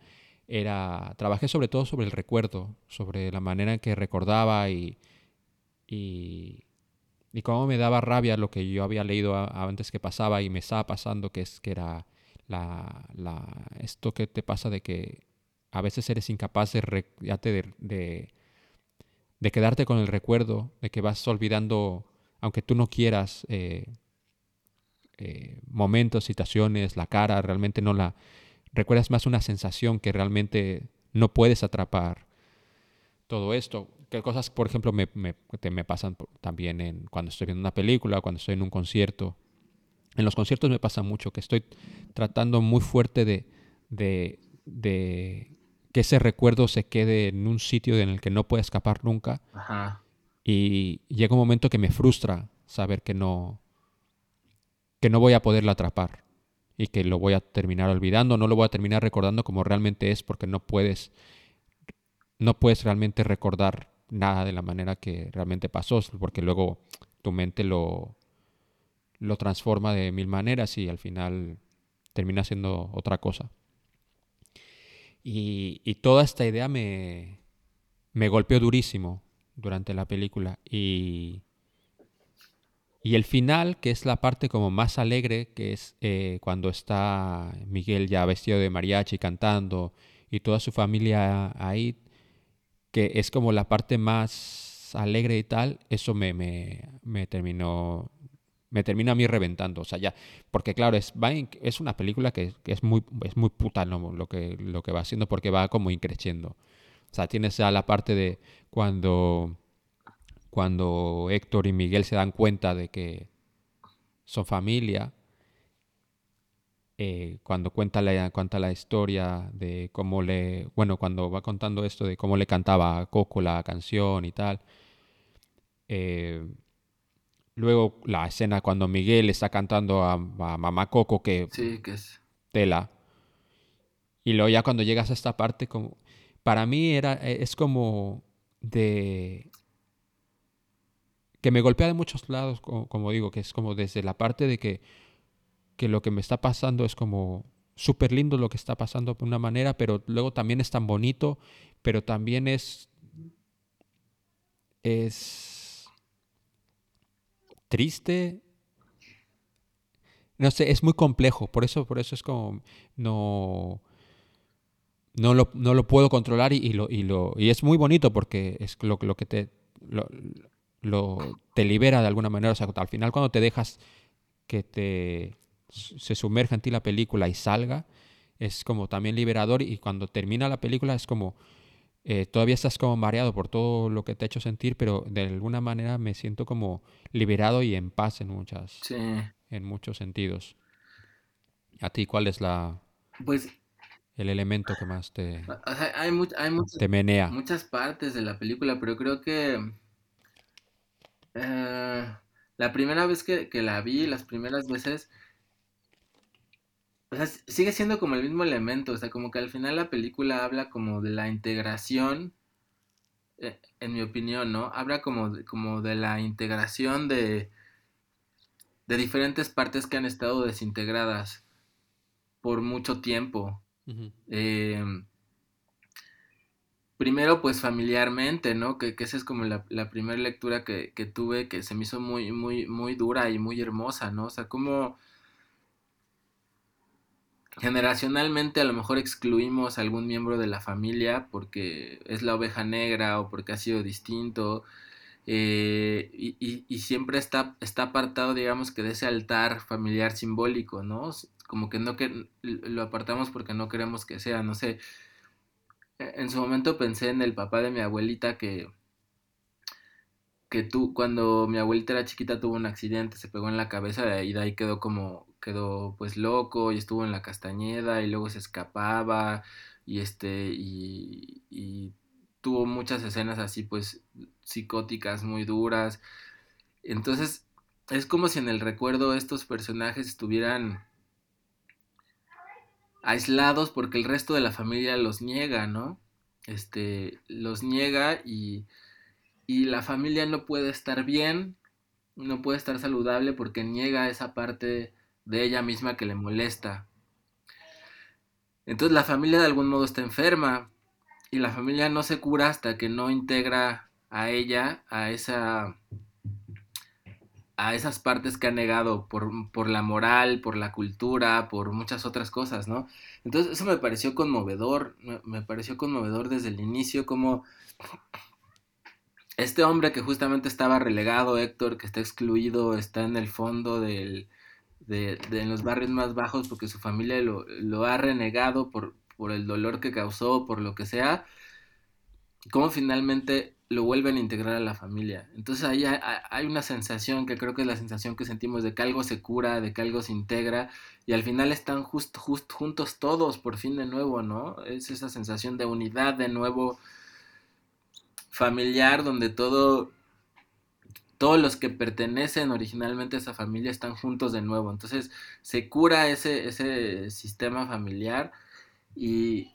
era, trabajé sobre todo sobre el recuerdo, sobre la manera en que recordaba y, y, y cómo me daba rabia lo que yo había leído antes que pasaba y me estaba pasando, que es que era la, la, esto que te pasa de que a veces eres incapaz de, de, de, quedarte con el recuerdo, de que vas olvidando, aunque tú no quieras, eh, eh, momentos, situaciones, la cara, realmente no la... Recuerdas más una sensación que realmente no puedes atrapar todo esto que cosas, por ejemplo, me, me, me pasan también en, cuando estoy viendo una película, cuando estoy en un concierto. En los conciertos me pasa mucho que estoy tratando muy fuerte de, de, de que ese recuerdo se quede en un sitio en el que no pueda escapar nunca. Y llega un momento que me frustra saber que no, que no voy a poderlo atrapar y que lo voy a terminar olvidando, no lo voy a terminar recordando como realmente es porque no puedes no puedes realmente recordar nada de la manera que realmente pasó, porque luego tu mente lo, lo transforma de mil maneras y al final termina siendo otra cosa. Y, toda esta idea me, me golpeó durísimo, durante la película. Y, y el final, que es la parte como más alegre, que es eh, cuando está Miguel ya vestido de mariachi cantando y toda su familia ahí, que es como la parte más alegre y tal, eso me, me, terminó me termina a mí reventando, o sea, ya, porque claro, es, es una película que, es muy, es muy puta lo, que, lo que va haciendo porque va como increciendo. O sea, tienes ya la parte de cuando, cuando Héctor y Miguel se dan cuenta de que son familia, eh, cuando cuenta la, cuenta la historia de cómo le, bueno, cuando va contando esto de cómo le cantaba a Coco la canción y tal. Eh, luego la escena cuando Miguel está cantando a, Mamá Coco que... Sí, que es... Tela. Y luego ya cuando llegas a esta parte, como... Para mí era, e, es como de... Que me golpea de muchos lados, como digo, que es como desde la parte de que que lo que me está pasando es como súper lindo lo que está pasando de una manera, pero luego también es tan bonito, pero también es es triste. No sé, es muy complejo, por eso por eso es como no no lo, no lo puedo controlar y, lo, y, lo, y es muy bonito porque es lo, lo que te lo, te libera de alguna manera. O sea, al final cuando te dejas que te se sumerja en ti la película y salga, es como también liberador y cuando termina la película es como, eh, todavía estás como mareado por todo lo que te ha hecho sentir, pero de alguna manera me siento como liberado y en paz en muchas, en muchos sentidos. ¿A ti cuál es la, pues, el elemento que más te, hay, te menea? Muchas partes de la película, pero creo que eh, la primera vez que, que la vi, las primeras veces, o sea, sigue siendo como el mismo elemento, o sea, como que al final la película habla como de la integración, eh, en mi opinión, ¿no? Habla como de, como de la integración de, de diferentes partes que han estado desintegradas por mucho tiempo. Em, primero, pues familiarmente, ¿no? Que, que esa es como la, la primera lectura que, que, tuve que se me hizo muy, muy, muy dura y muy hermosa, ¿no? O sea, como generacionalmente a lo mejor excluimos a algún miembro de la familia porque es la oveja negra o porque ha sido distinto eh, y, siempre está, está apartado digamos que de ese altar familiar simbólico, ¿no? Como que no que lo apartamos porque no queremos que sea, no sé. E, en su momento pensé en el papá de mi abuelita que que tú cuando mi abuelita era chiquita tuvo un accidente, se pegó en la cabeza y de ahí quedó como quedó pues loco y estuvo en la Castañeda y luego se escapaba y este y, tuvo muchas escenas así pues psicóticas muy duras. Entonces es como si en el recuerdo estos personajes estuvieran aislados porque el resto de la familia los niega, ¿no? Este los niega y y la familia no puede estar bien, no puede estar saludable porque niega esa parte de ella misma que le molesta. Entonces la familia de algún modo está enferma y la familia no se cura hasta que no integra a ella, a esa a esas partes que ha negado por, por, la moral, por la cultura, por muchas otras cosas, ¿no? Entonces eso me pareció conmovedor, me, me pareció conmovedor desde el inicio, como este hombre que justamente estaba relegado, Héctor, que está excluido, está en el fondo del, de, en los barrios más bajos porque su familia lo, ha renegado por, por, el dolor que causó, por lo que sea, cómo finalmente lo vuelven a integrar a la familia. Entonces ahí hay, una sensación que creo que es la sensación que sentimos de que algo se cura, de que algo se integra y al final están just, just, juntos todos por fin de nuevo, ¿no? Es esa sensación de unidad de nuevo familiar donde todo todos los que pertenecen originalmente a esa familia están juntos de nuevo. Entonces se cura ese, ese sistema familiar y,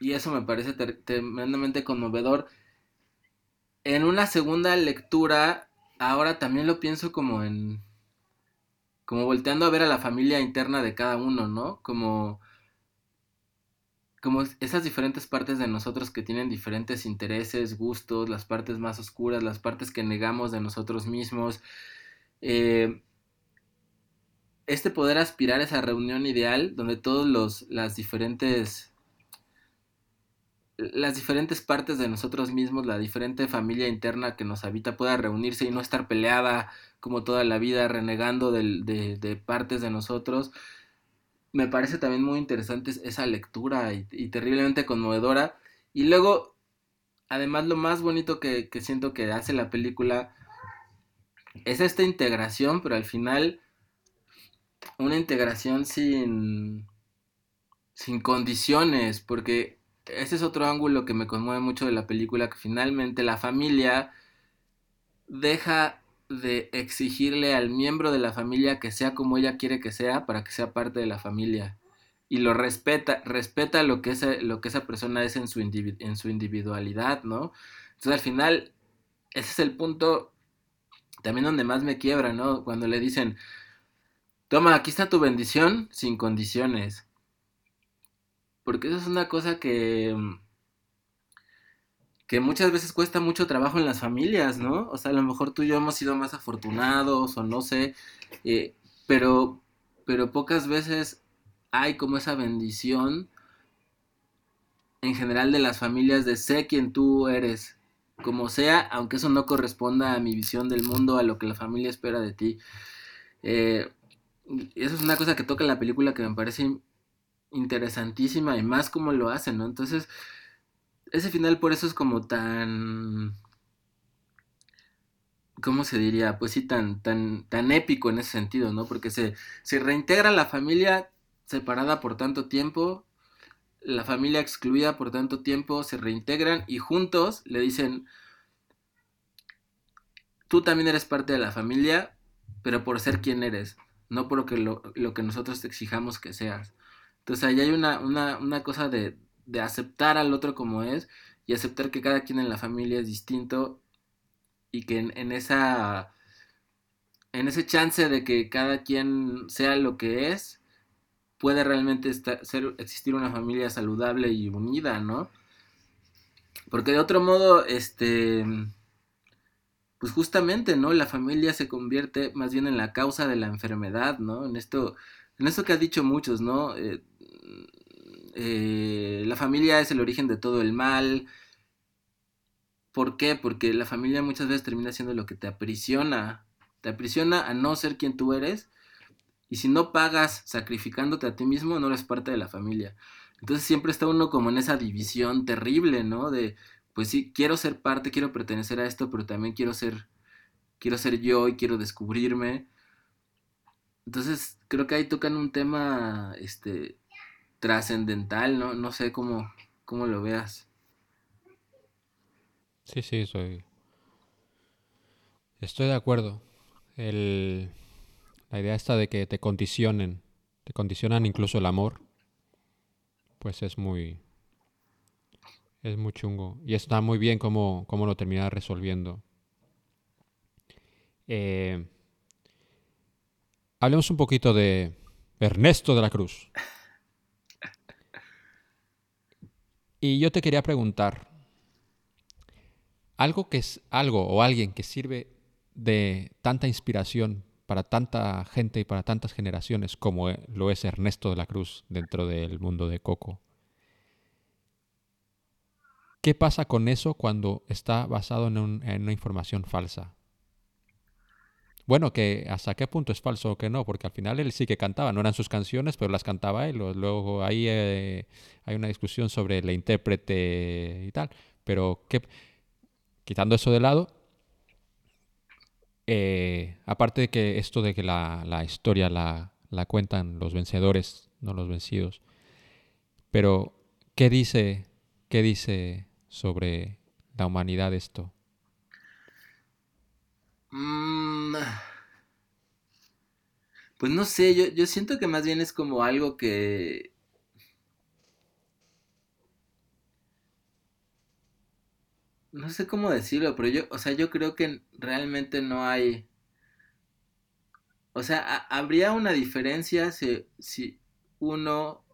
y eso me parece tremendamente conmovedor. En una segunda lectura, ahora también lo pienso como en... como volteando a ver a la familia interna de cada uno, ¿no? Como como esas diferentes partes de nosotros que tienen diferentes intereses, gustos, las partes más oscuras, las partes que negamos de nosotros mismos. Eh, este poder aspirar a esa reunión ideal donde todos los las diferentes las diferentes partes de nosotros mismos, la diferente familia interna que nos habita pueda reunirse y no estar peleada como toda la vida, renegando de, de, partes de nosotros. Me parece también muy interesante esa lectura y, terriblemente conmovedora. Y luego, además, lo más bonito que, que siento que hace la película es esta integración, pero al final una integración sin, sin condiciones, porque ese es otro ángulo que me conmueve mucho de la película, que finalmente la familia deja de exigirle al miembro de la familia que sea como ella quiere que sea para que sea parte de la familia. Y lo respeta, respeta lo que, esa, lo que esa persona es en su, en su individualidad, ¿no? Entonces al final, ese es el punto también donde más me quiebra, ¿no? Cuando le dicen, toma, aquí está tu bendición sin condiciones. Porque eso es una cosa que, mm, que muchas veces cuesta mucho trabajo en las familias, ¿no? O sea, a lo mejor tú y yo hemos sido más afortunados o no sé, eh, pero, pero pocas veces hay como esa bendición en general de las familias de sé quién tú eres, como sea, aunque eso no corresponda a mi visión del mundo, a lo que la familia espera de ti. Eh, eso es una cosa que toca en la película que me parece interesantísima y más como lo hacen, ¿no? Entonces, ese final por eso es como tan... ¿Cómo se diría? Pues sí, tan, tan, tan épico en ese sentido, ¿no? Porque se, se reintegra la familia separada por tanto tiempo, la familia excluida por tanto tiempo, se reintegran y juntos le dicen, tú también eres parte de la familia, pero por ser quien eres, no por lo, lo que nosotros te exijamos que seas. Entonces ahí hay una, una, cosa de, aceptar al otro como es y aceptar que cada quien en la familia es distinto y que en, esa en ese chance de que cada quien sea lo que es puede realmente ser, existir una familia saludable y unida, ¿no? Porque de otro modo, este, pues justamente, ¿no? La familia se convierte más bien en la causa de la enfermedad, ¿no? En esto, en esto que ha dicho muchos, ¿no? Eh, eh, la familia es el origen de todo el mal. ¿Por qué? Porque la familia muchas veces termina siendo lo que te aprisiona. Te aprisiona a no ser quien tú eres. Y si no pagas sacrificándote a ti mismo, no eres parte de la familia. Entonces siempre está uno como en esa división terrible, ¿no? De, pues sí, quiero ser parte, quiero pertenecer a esto, pero también quiero ser, quiero ser yo y quiero descubrirme. Entonces creo que ahí tocan un tema, este, trascendental, ¿no? No sé cómo, cómo lo veas. Sí, sí, soy. Estoy de acuerdo. El... La idea esta de que te condicionen, te condicionan incluso el amor, pues es muy. Es muy chungo. Y está muy bien cómo, cómo lo termina resolviendo. Eh, hablemos un poquito de Ernesto de la Cruz. Y yo te quería preguntar, algo que es algo o alguien que sirve de tanta inspiración para tanta gente y para tantas generaciones como e, lo es Ernesto de la Cruz dentro del mundo de Coco. ¿Qué pasa con eso cuando está basado en, en una información falsa? Bueno, que hasta qué punto es falso o que no, porque al final él sí que cantaba, no eran sus canciones, pero las cantaba él. Luego ahí eh, hay una discusión sobre el intérprete y tal. Pero quitando eso de lado, eh, aparte de que esto de que la, la historia la, la, cuentan los vencedores, no los vencidos, pero ¿qué dice, qué dice sobre la humanidad esto? Mm, pues no sé, yo, yo siento que más bien es como algo que... No sé cómo decirlo, pero yo, o sea, yo creo que realmente no hay... O sea, habría una diferencia si, si uno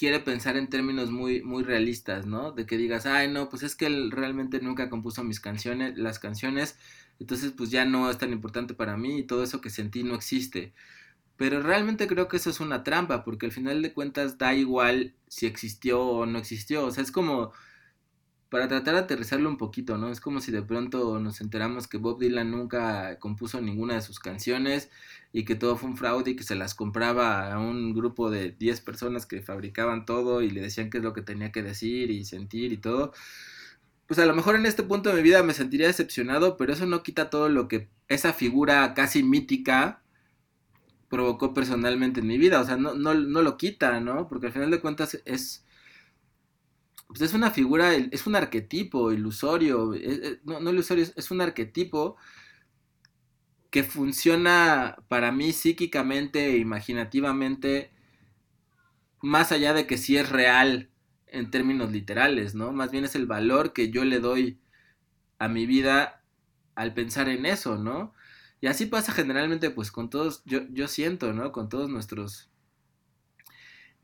quiere pensar en términos muy, muy realistas, ¿no? De que digas, ay, no, pues es que él realmente nunca compuso mis canciones, las canciones, entonces pues ya no es tan importante para mí y todo eso que sentí no existe. Pero realmente creo que eso es una trampa, porque al final de cuentas da igual si existió o no existió. O sea, es como para tratar de aterrizarlo un poquito, ¿no? Es como si de pronto nos enteramos que Bob Dylan nunca compuso ninguna de sus canciones y que todo fue un fraude y que se las compraba a un grupo de 10 personas que fabricaban todo y le decían qué es lo que tenía que decir y sentir y todo. Pues a lo mejor en este punto de mi vida me sentiría decepcionado, pero eso no quita todo lo que esa figura casi mítica provocó personalmente en mi vida. O sea, no, no, no lo quita, ¿no? Porque al final de cuentas es, pues es una figura, es un arquetipo ilusorio, no, no, ilusorio, es un arquetipo que funciona para mí psíquicamente e imaginativamente más allá de que sí es real en términos literales, ¿no? Más bien es el valor que yo le doy a mi vida al pensar en eso, ¿no? Y así pasa generalmente pues con todos, yo, yo siento, ¿no? Con todos nuestros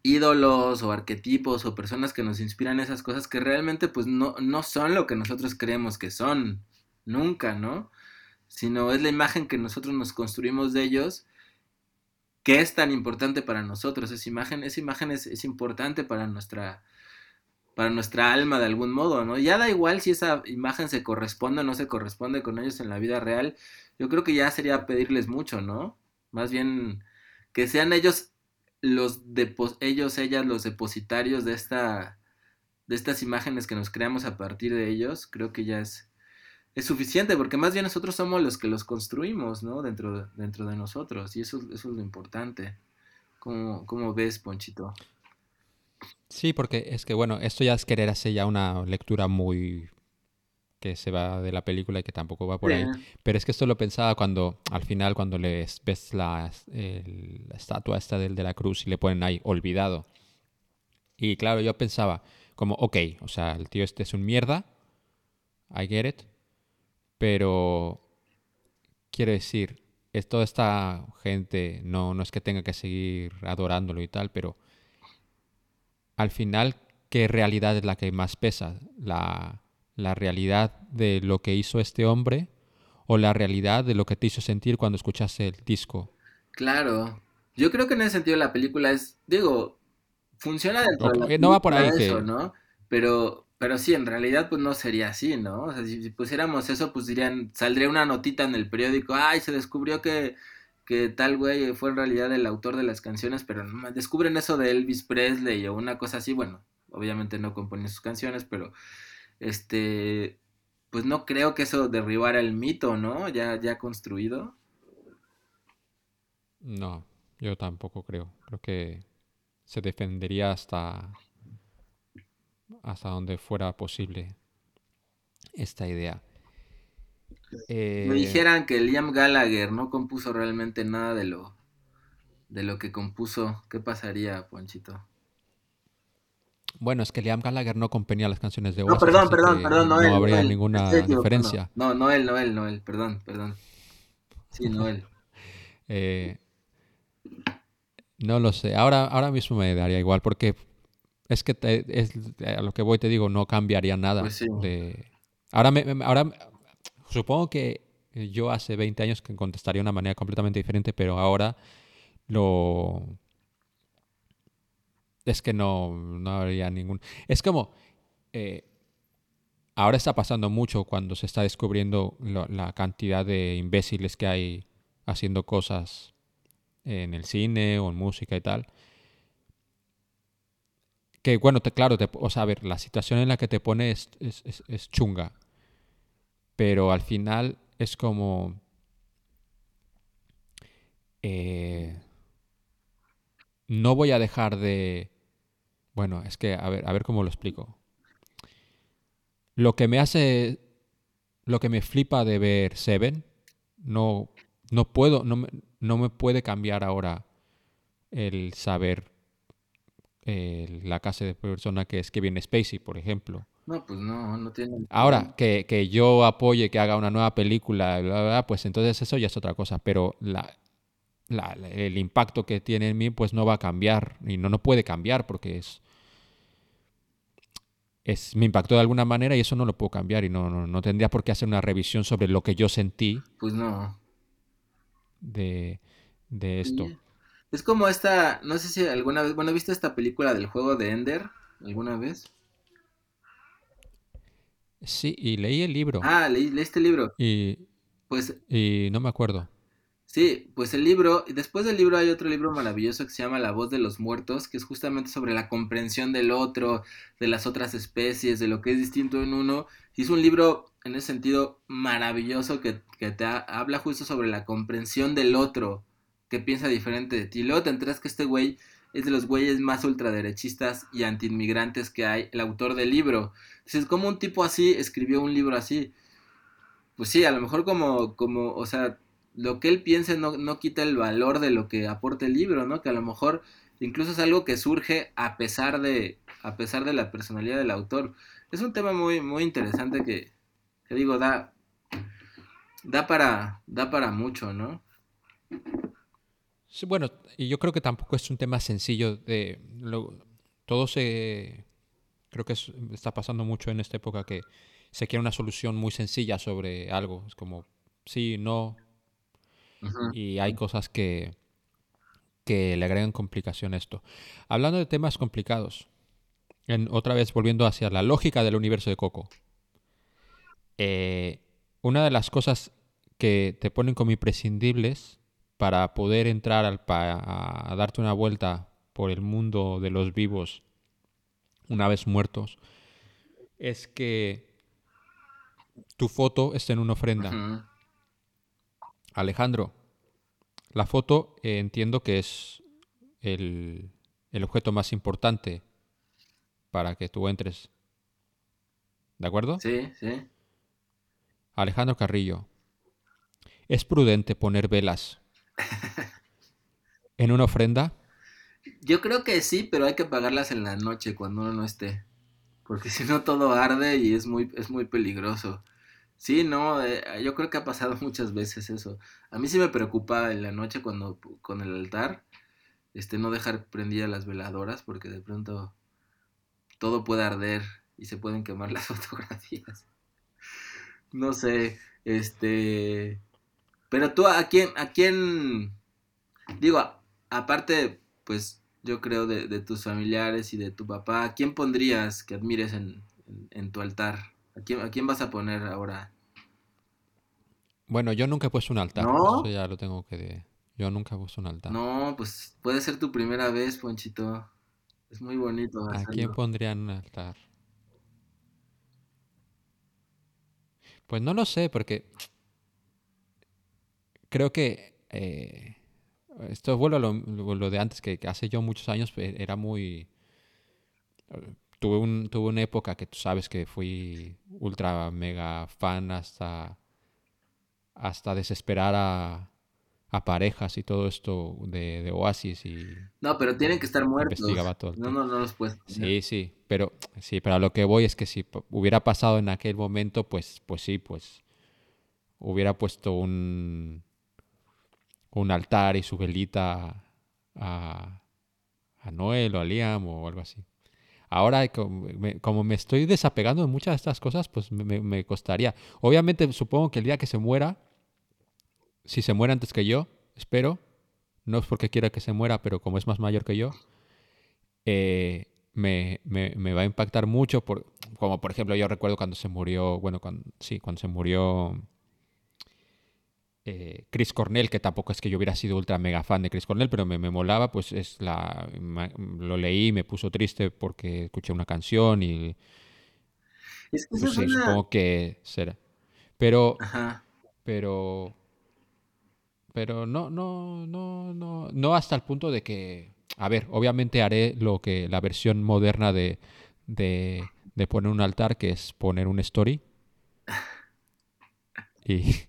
ídolos o arquetipos o personas que nos inspiran esas cosas que realmente pues no, no son lo que nosotros creemos que son, nunca, ¿no? Sino es la imagen que nosotros nos construimos de ellos que es tan importante para nosotros. Esa imagen, esa imagen es, es importante para nuestra, para nuestra alma de algún modo, ¿no? Ya da igual si esa imagen se corresponde o no se corresponde con ellos en la vida real. Yo creo que ya sería pedirles mucho, ¿no? Más bien que sean ellos los ellos, ellas, los depositarios de esta de estas imágenes que nos creamos a partir de ellos, creo que ya es, es suficiente, porque más bien nosotros somos los que los construimos, ¿no? Dentro, dentro de nosotros, y eso, eso es lo importante. ¿Cómo, ¿Cómo ves, Ponchito? Sí, porque es que, bueno, esto ya es querer hacer ya una lectura muy que se va de la película y que tampoco va por ahí. Pero es que esto lo pensaba cuando, al final, cuando les ves la, estatua esta del de la cruz y le ponen ahí, olvidado. Y claro, yo pensaba, como, ok, o sea, el tío este es un mierda, I get it, pero quiero decir, es, toda esta gente, no, no es que tenga que seguir adorándolo y tal, pero al final, ¿qué realidad es la que más pesa? ¿La, realidad de lo que hizo este hombre o la realidad de lo que te hizo sentir cuando escuchaste el disco? Claro. Yo creo que en ese sentido la película es, digo, funciona dentro no, de No va por ahí que... ¿no? Pero, pero sí, en realidad pues no sería así, ¿no? O sea, si, pusiéramos eso, pues dirían, saldría una notita en el periódico, ay, se descubrió que que tal güey fue en realidad el autor de las canciones, pero descubren eso de Elvis Presley o una cosa así, bueno, obviamente no componía sus canciones, pero este, pues no creo que eso derribara el mito, ¿no? Ya, ya construido. No, yo tampoco creo. Creo que se defendería hasta hasta donde fuera posible esta idea. Me eh, dijeran que Liam Gallagher no compuso realmente nada de lo de lo que compuso, ¿qué pasaría, Ponchito? Bueno, es que Liam Gallagher no componía las canciones de Oasis. No, perdón, perdón, perdón, no, habría ninguna diferencia. No, Noel, Noel, Noel, perdón, perdón. Sí, [laughs] Noel. Eh, no lo sé. Ahora, ahora mismo me daría igual porque es que es, a lo que voy te digo, no cambiaría nada. Pues de... Ahora, me, ahora Supongo que yo hace 20 años que contestaría de una manera completamente diferente, pero ahora lo... Es que no, no habría ningún... Es como... Eh, ahora está pasando mucho cuando se está descubriendo la cantidad de imbéciles que hay haciendo cosas en el cine o en música y tal. Que bueno, te, claro, te, o sea, a ver, la situación en la que te pone es, es chunga pero al final es como... Eh, no voy a dejar de... Bueno, es que a ver, a ver cómo lo explico. Lo que me hace... Lo que me flipa de ver Seven, no, no puedo, no me, no me puede cambiar ahora el saber eh, la clase de persona que es Kevin Spacey, por ejemplo. No, pues no, no tiene. Ahora, que, que yo apoye que haga una nueva película, pues entonces eso ya es otra cosa. Pero la, la, el impacto que tiene en mí, pues no va a cambiar. Y no, no puede cambiar porque es, es, me impactó de alguna manera y eso no lo puedo cambiar y no, no, no tendría por qué hacer una revisión sobre lo que yo sentí Pues no. de, de esto. Sí. Es como esta, no sé si alguna vez, bueno, ¿viste esta película del juego de Ender? ¿Alguna vez? Sí, y leí el libro Ah, leí, leí este libro. y, Pues y no me acuerdo. Sí, pues el libro, y después del libro hay otro libro maravilloso que se llama La voz de los muertos, que es justamente sobre la comprensión del otro, de las otras especies, de lo que es distinto en uno. Y es un libro, en ese sentido, maravilloso que, que te ha- habla justo sobre la comprensión del otro, que piensa diferente de ti. Luego te enteras que este güey es de los güeyes más ultraderechistas y antiinmigrantes que hay, el autor del libro. Entonces, ¿cómo un tipo así escribió un libro así? Pues sí, a lo mejor como, como, o sea, lo que él piense no, no quita el valor de lo que aporta el libro, ¿no? Que a lo mejor incluso es algo que surge a pesar de, a pesar de la personalidad del autor. Es un tema muy, muy interesante que, que digo, da, da para, da para mucho, ¿no? Bueno, y yo creo que tampoco es un tema sencillo de... todo se... Creo que es- está pasando mucho en esta época que se quiere una solución muy sencilla sobre algo. Es como, sí, no, Y hay cosas que, que le agregan complicación a esto. Hablando de temas complicados, en, otra vez volviendo hacia la lógica del universo de Coco. eh, una de las cosas que te ponen como imprescindibles para poder entrar al pa- a darte una vuelta por el mundo de los vivos una vez muertos es que tu foto esté en una ofrenda. Alejandro, la foto eh, entiendo que es el, el objeto más importante para que tú entres. ¿De acuerdo? Sí, sí. Alejandro Carrillo, ¿es prudente poner velas [laughs] en una ofrenda? Yo creo que sí, pero hay que apagarlas en la noche cuando uno no esté. Porque si no todo arde y es muy, es muy peligroso. Sí, no, eh, yo creo que ha pasado [laughs] muchas veces eso. A mí sí me preocupa en la noche cuando con el altar, este, no dejar prendidas las veladoras porque de pronto todo puede arder y se pueden quemar [laughs] las fotografías. No sé, este, pero tú a quién, a quién, digo, aparte, pues yo creo de, tus familiares y de tu papá, ¿a quién pondrías que admires en- en tu altar? ¿A quién, a quién vas a poner ahora? Bueno, yo nunca he puesto un altar. ¿No? Eso ya lo tengo que... de- Yo nunca he puesto un altar. No, pues puede ser tu primera vez, Ponchito. Es muy bonito ¿A quién hacerlo. pondrían un altar? Pues no lo sé, porque creo que eh, esto vuelvo a lo, lo- de antes, que, que hace yo muchos años eh, era muy... Tuve, un, tuve una época que tú sabes que fui ultra mega fan hasta, hasta desesperar a, a parejas y todo esto de, de Oasis y No, pero tienen que estar muertos. todo No, no, no los puedes. Sí, sí, pero sí, pero a lo que voy es que si hubiera pasado en aquel momento, pues, pues sí, pues hubiera puesto un un altar y su velita a, a Noel o a Liam o algo así. Ahora, como me, estoy desapegando de muchas de estas cosas, pues me costaría. Obviamente, supongo que el día que se muera, si se muere antes que yo, espero, no es porque quiera que se muera, pero como es más mayor que yo, eh, me, me- me va a impactar mucho, por, como por ejemplo yo recuerdo cuando se murió, bueno, cuando, sí, cuando se murió eh, Chris Cornell, que tampoco es que yo hubiera sido ultra mega fan de Chris Cornell, pero me, me molaba, pues es la, ma- lo leí, me puso triste porque escuché una canción y Es que sí, una... supongo que será. Pero, Ajá. pero, pero no, no, no, no, no hasta el punto de que, a ver, obviamente haré lo que la versión moderna de, de, de poner un altar, que es poner un story. [laughs] Y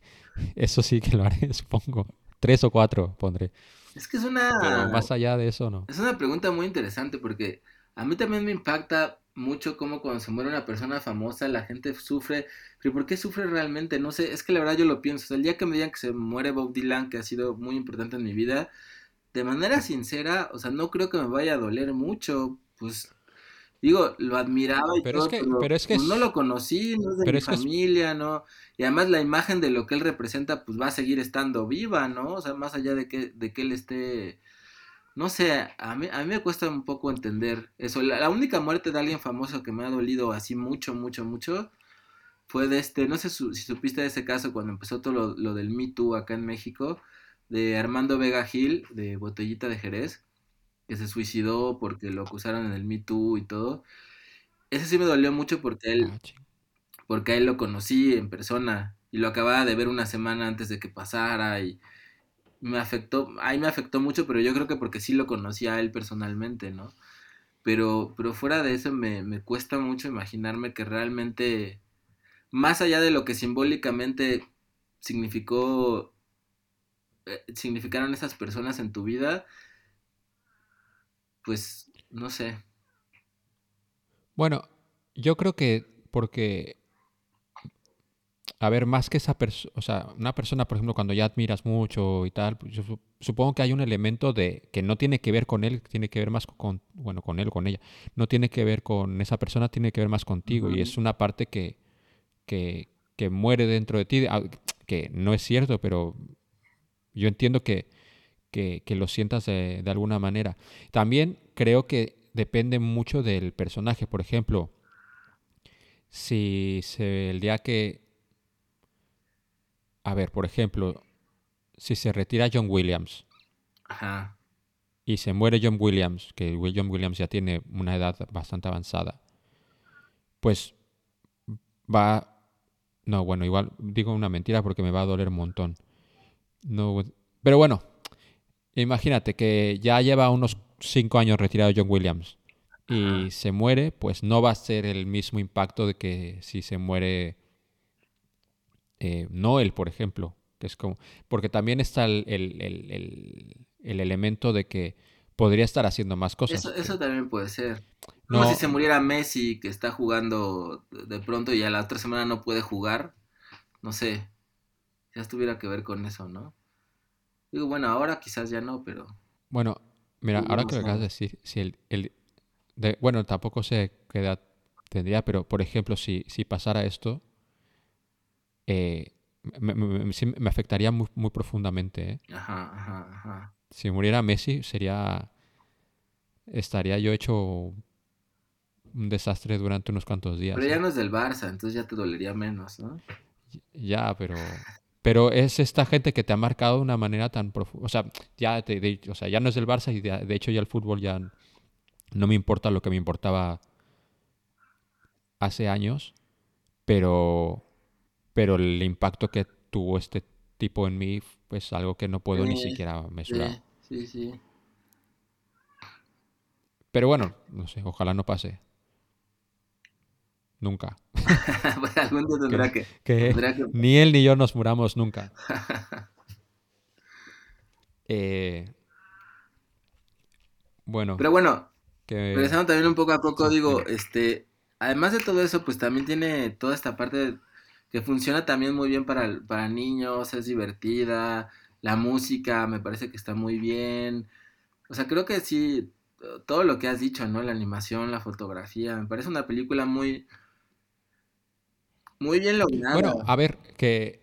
eso sí que lo haré, [laughs] supongo. Tres o cuatro pondré. Es que es una... Pero más allá de eso, no. Es una pregunta muy interesante porque a mí también me impacta mucho cómo cuando se muere una persona famosa la gente sufre. Pero ¿por qué sufre realmente? No sé, es que la verdad yo lo pienso. O sea, el día que me digan que se muere Bob Dylan, que ha sido muy importante en mi vida, de manera sincera, o sea, no creo que me vaya a doler mucho. Pues Digo, lo admiraba y Pero es todo, que- pero, pero es que pues, no es- lo conocí, no es de pero mi es que es- familia, ¿no? Y además la imagen de lo que él representa, pues va a seguir estando viva, ¿no? O sea, más allá de que, de que él esté... No sé, a mí, a mí me cuesta un poco entender eso. La, la única muerte de alguien famoso que me ha dolido así mucho, mucho, mucho fue de este, no sé su- si supiste de ese caso cuando empezó todo lo, lo del Me Too acá en México, de Armando Vega Gil, de Botellita de Jerez, que se suicidó porque lo acusaron en el Me Too y todo. Ese sí me dolió mucho porque él, Ah, porque a él lo conocí en persona y lo acababa de ver una semana antes de que pasara y me afectó, ahí me afectó mucho, pero yo creo que porque sí lo conocía a él personalmente, ¿no? Pero, pero fuera de eso me, me cuesta mucho imaginarme que realmente, más allá de lo que simbólicamente significó, eh, significaron esas personas en tu vida, pues no sé. Bueno, yo creo que porque, a ver, más que esa persona, o sea, una persona, por ejemplo, cuando ya admiras mucho y tal, pues yo su- supongo que hay un elemento de que no tiene que ver con él, tiene que ver más con, bueno, con él o con ella, no tiene que ver con esa persona, tiene que ver más contigo y es una parte que, que, que muere dentro de ti, ah, que no es cierto, pero yo entiendo que, que, que lo sientas de, de alguna manera. También creo que depende mucho del personaje. Por ejemplo, si se, el día que... A ver, por ejemplo, si se retira John Williams Ajá. y se muere John Williams, que John Williams ya tiene una edad bastante avanzada, pues va... No, bueno, igual digo una mentira porque me va a doler un montón. No, pero bueno, imagínate que ya lleva unos cinco años retirado John Williams y se muere, pues no va a ser el mismo impacto de que si se muere eh, Noel, por ejemplo, que es como, porque también está el, el- el- el- el elemento de que podría estar haciendo más cosas. Eso, eso también puede ser. Como no, si se muriera Messi, que está jugando de pronto y a la otra semana no puede jugar. No sé. Ya estuviera que ver con eso, ¿no? Digo, bueno, ahora quizás ya no, pero. bueno, mira, Sí, ahora que lo acabas de decir, si el, el- de- bueno, tampoco sé qué edad tendría, pero por ejemplo, si, si pasara esto, eh, me, me- me- sí me afectaría muy, muy profundamente, ¿eh? Ajá, ajá, ajá. Si muriera Messi, sería. Estaría yo hecho un desastre durante unos cuantos días. Pero ya ¿eh? no es del Barça, entonces ya te dolería menos, ¿no? Ya, pero. Pero es esta gente que te ha marcado de una manera tan profunda. O sea, ya, te- de- o sea, ya no es del Barça y de, de hecho ya el fútbol ya no me importa lo que me importaba hace años. Pero. Pero el impacto que tuvo este tipo en mí es algo que no puedo ni siquiera mesurar. Sí, sí, sí. Pero bueno, no sé, ojalá no pase. Nunca. [laughs] Pues algún día tendrá que. Que Tendrá que. ni él ni yo nos muramos nunca. [laughs] Eh, bueno, Pero bueno, que regresando también un poco a Coco, sí, digo, este. Además de todo eso, pues también tiene toda esta parte que funciona también muy bien para, para niños, es divertida, la música me parece que está muy bien. O sea, creo que sí, todo lo que has dicho, ¿no? La animación, la fotografía, me parece una película muy, muy bien Bueno, lograda. a ver, que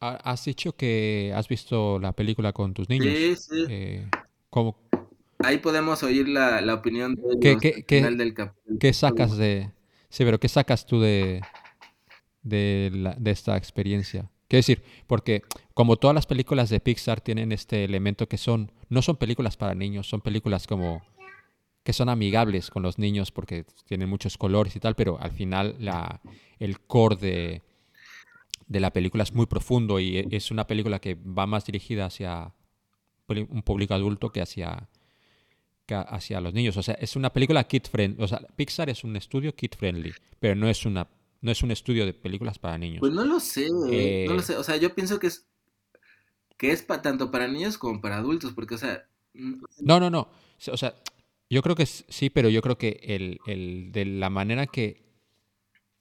ha- has dicho que has visto la película con tus niños. Sí, sí. Eh, ¿cómo- Ahí podemos oír la, la opinión de qué, ellos qué- al qué- final del capítulo. qué sacas de... Sí, pero ¿qué sacas tú de, de, la- de esta experiencia? Quiero decir, porque como todas las películas de Pixar tienen este elemento que son, no son películas para niños, son películas como que son amigables con los niños porque tienen muchos colores y tal, pero al final la, el core de, de la película es muy profundo y e- es una película que va más dirigida hacia un público adulto que hacia, que hacia los niños. O sea, es una película kid friendly. O sea, Pixar es un estudio kid friendly, pero no es una no es un estudio de películas para niños. Pues no lo sé, eh, no lo Eh, sé. O sea, yo pienso que es que es pa- tanto para niños como para adultos, porque, o sea, mm, No, no, no. O sea, yo creo que sí, pero yo creo que el, el- de la manera que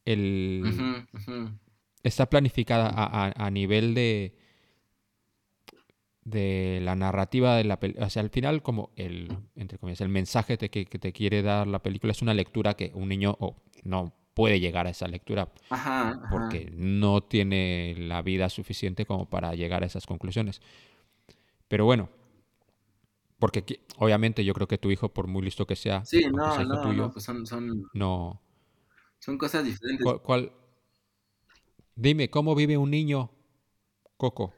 el, está planificada a, a- a nivel de, de la narrativa de la película. O sea, al final, como el, entre comillas, el mensaje que, que te quiere dar la película es una lectura que un niño no puede llegar a esa lectura porque no tiene la vida suficiente como para llegar a esas conclusiones. Pero bueno, porque obviamente yo creo que tu hijo, por muy listo que sea, sí, no, no, pues son, no, son cosas diferentes. ¿Cuál, Dime, ¿cómo vive un niño, Coco?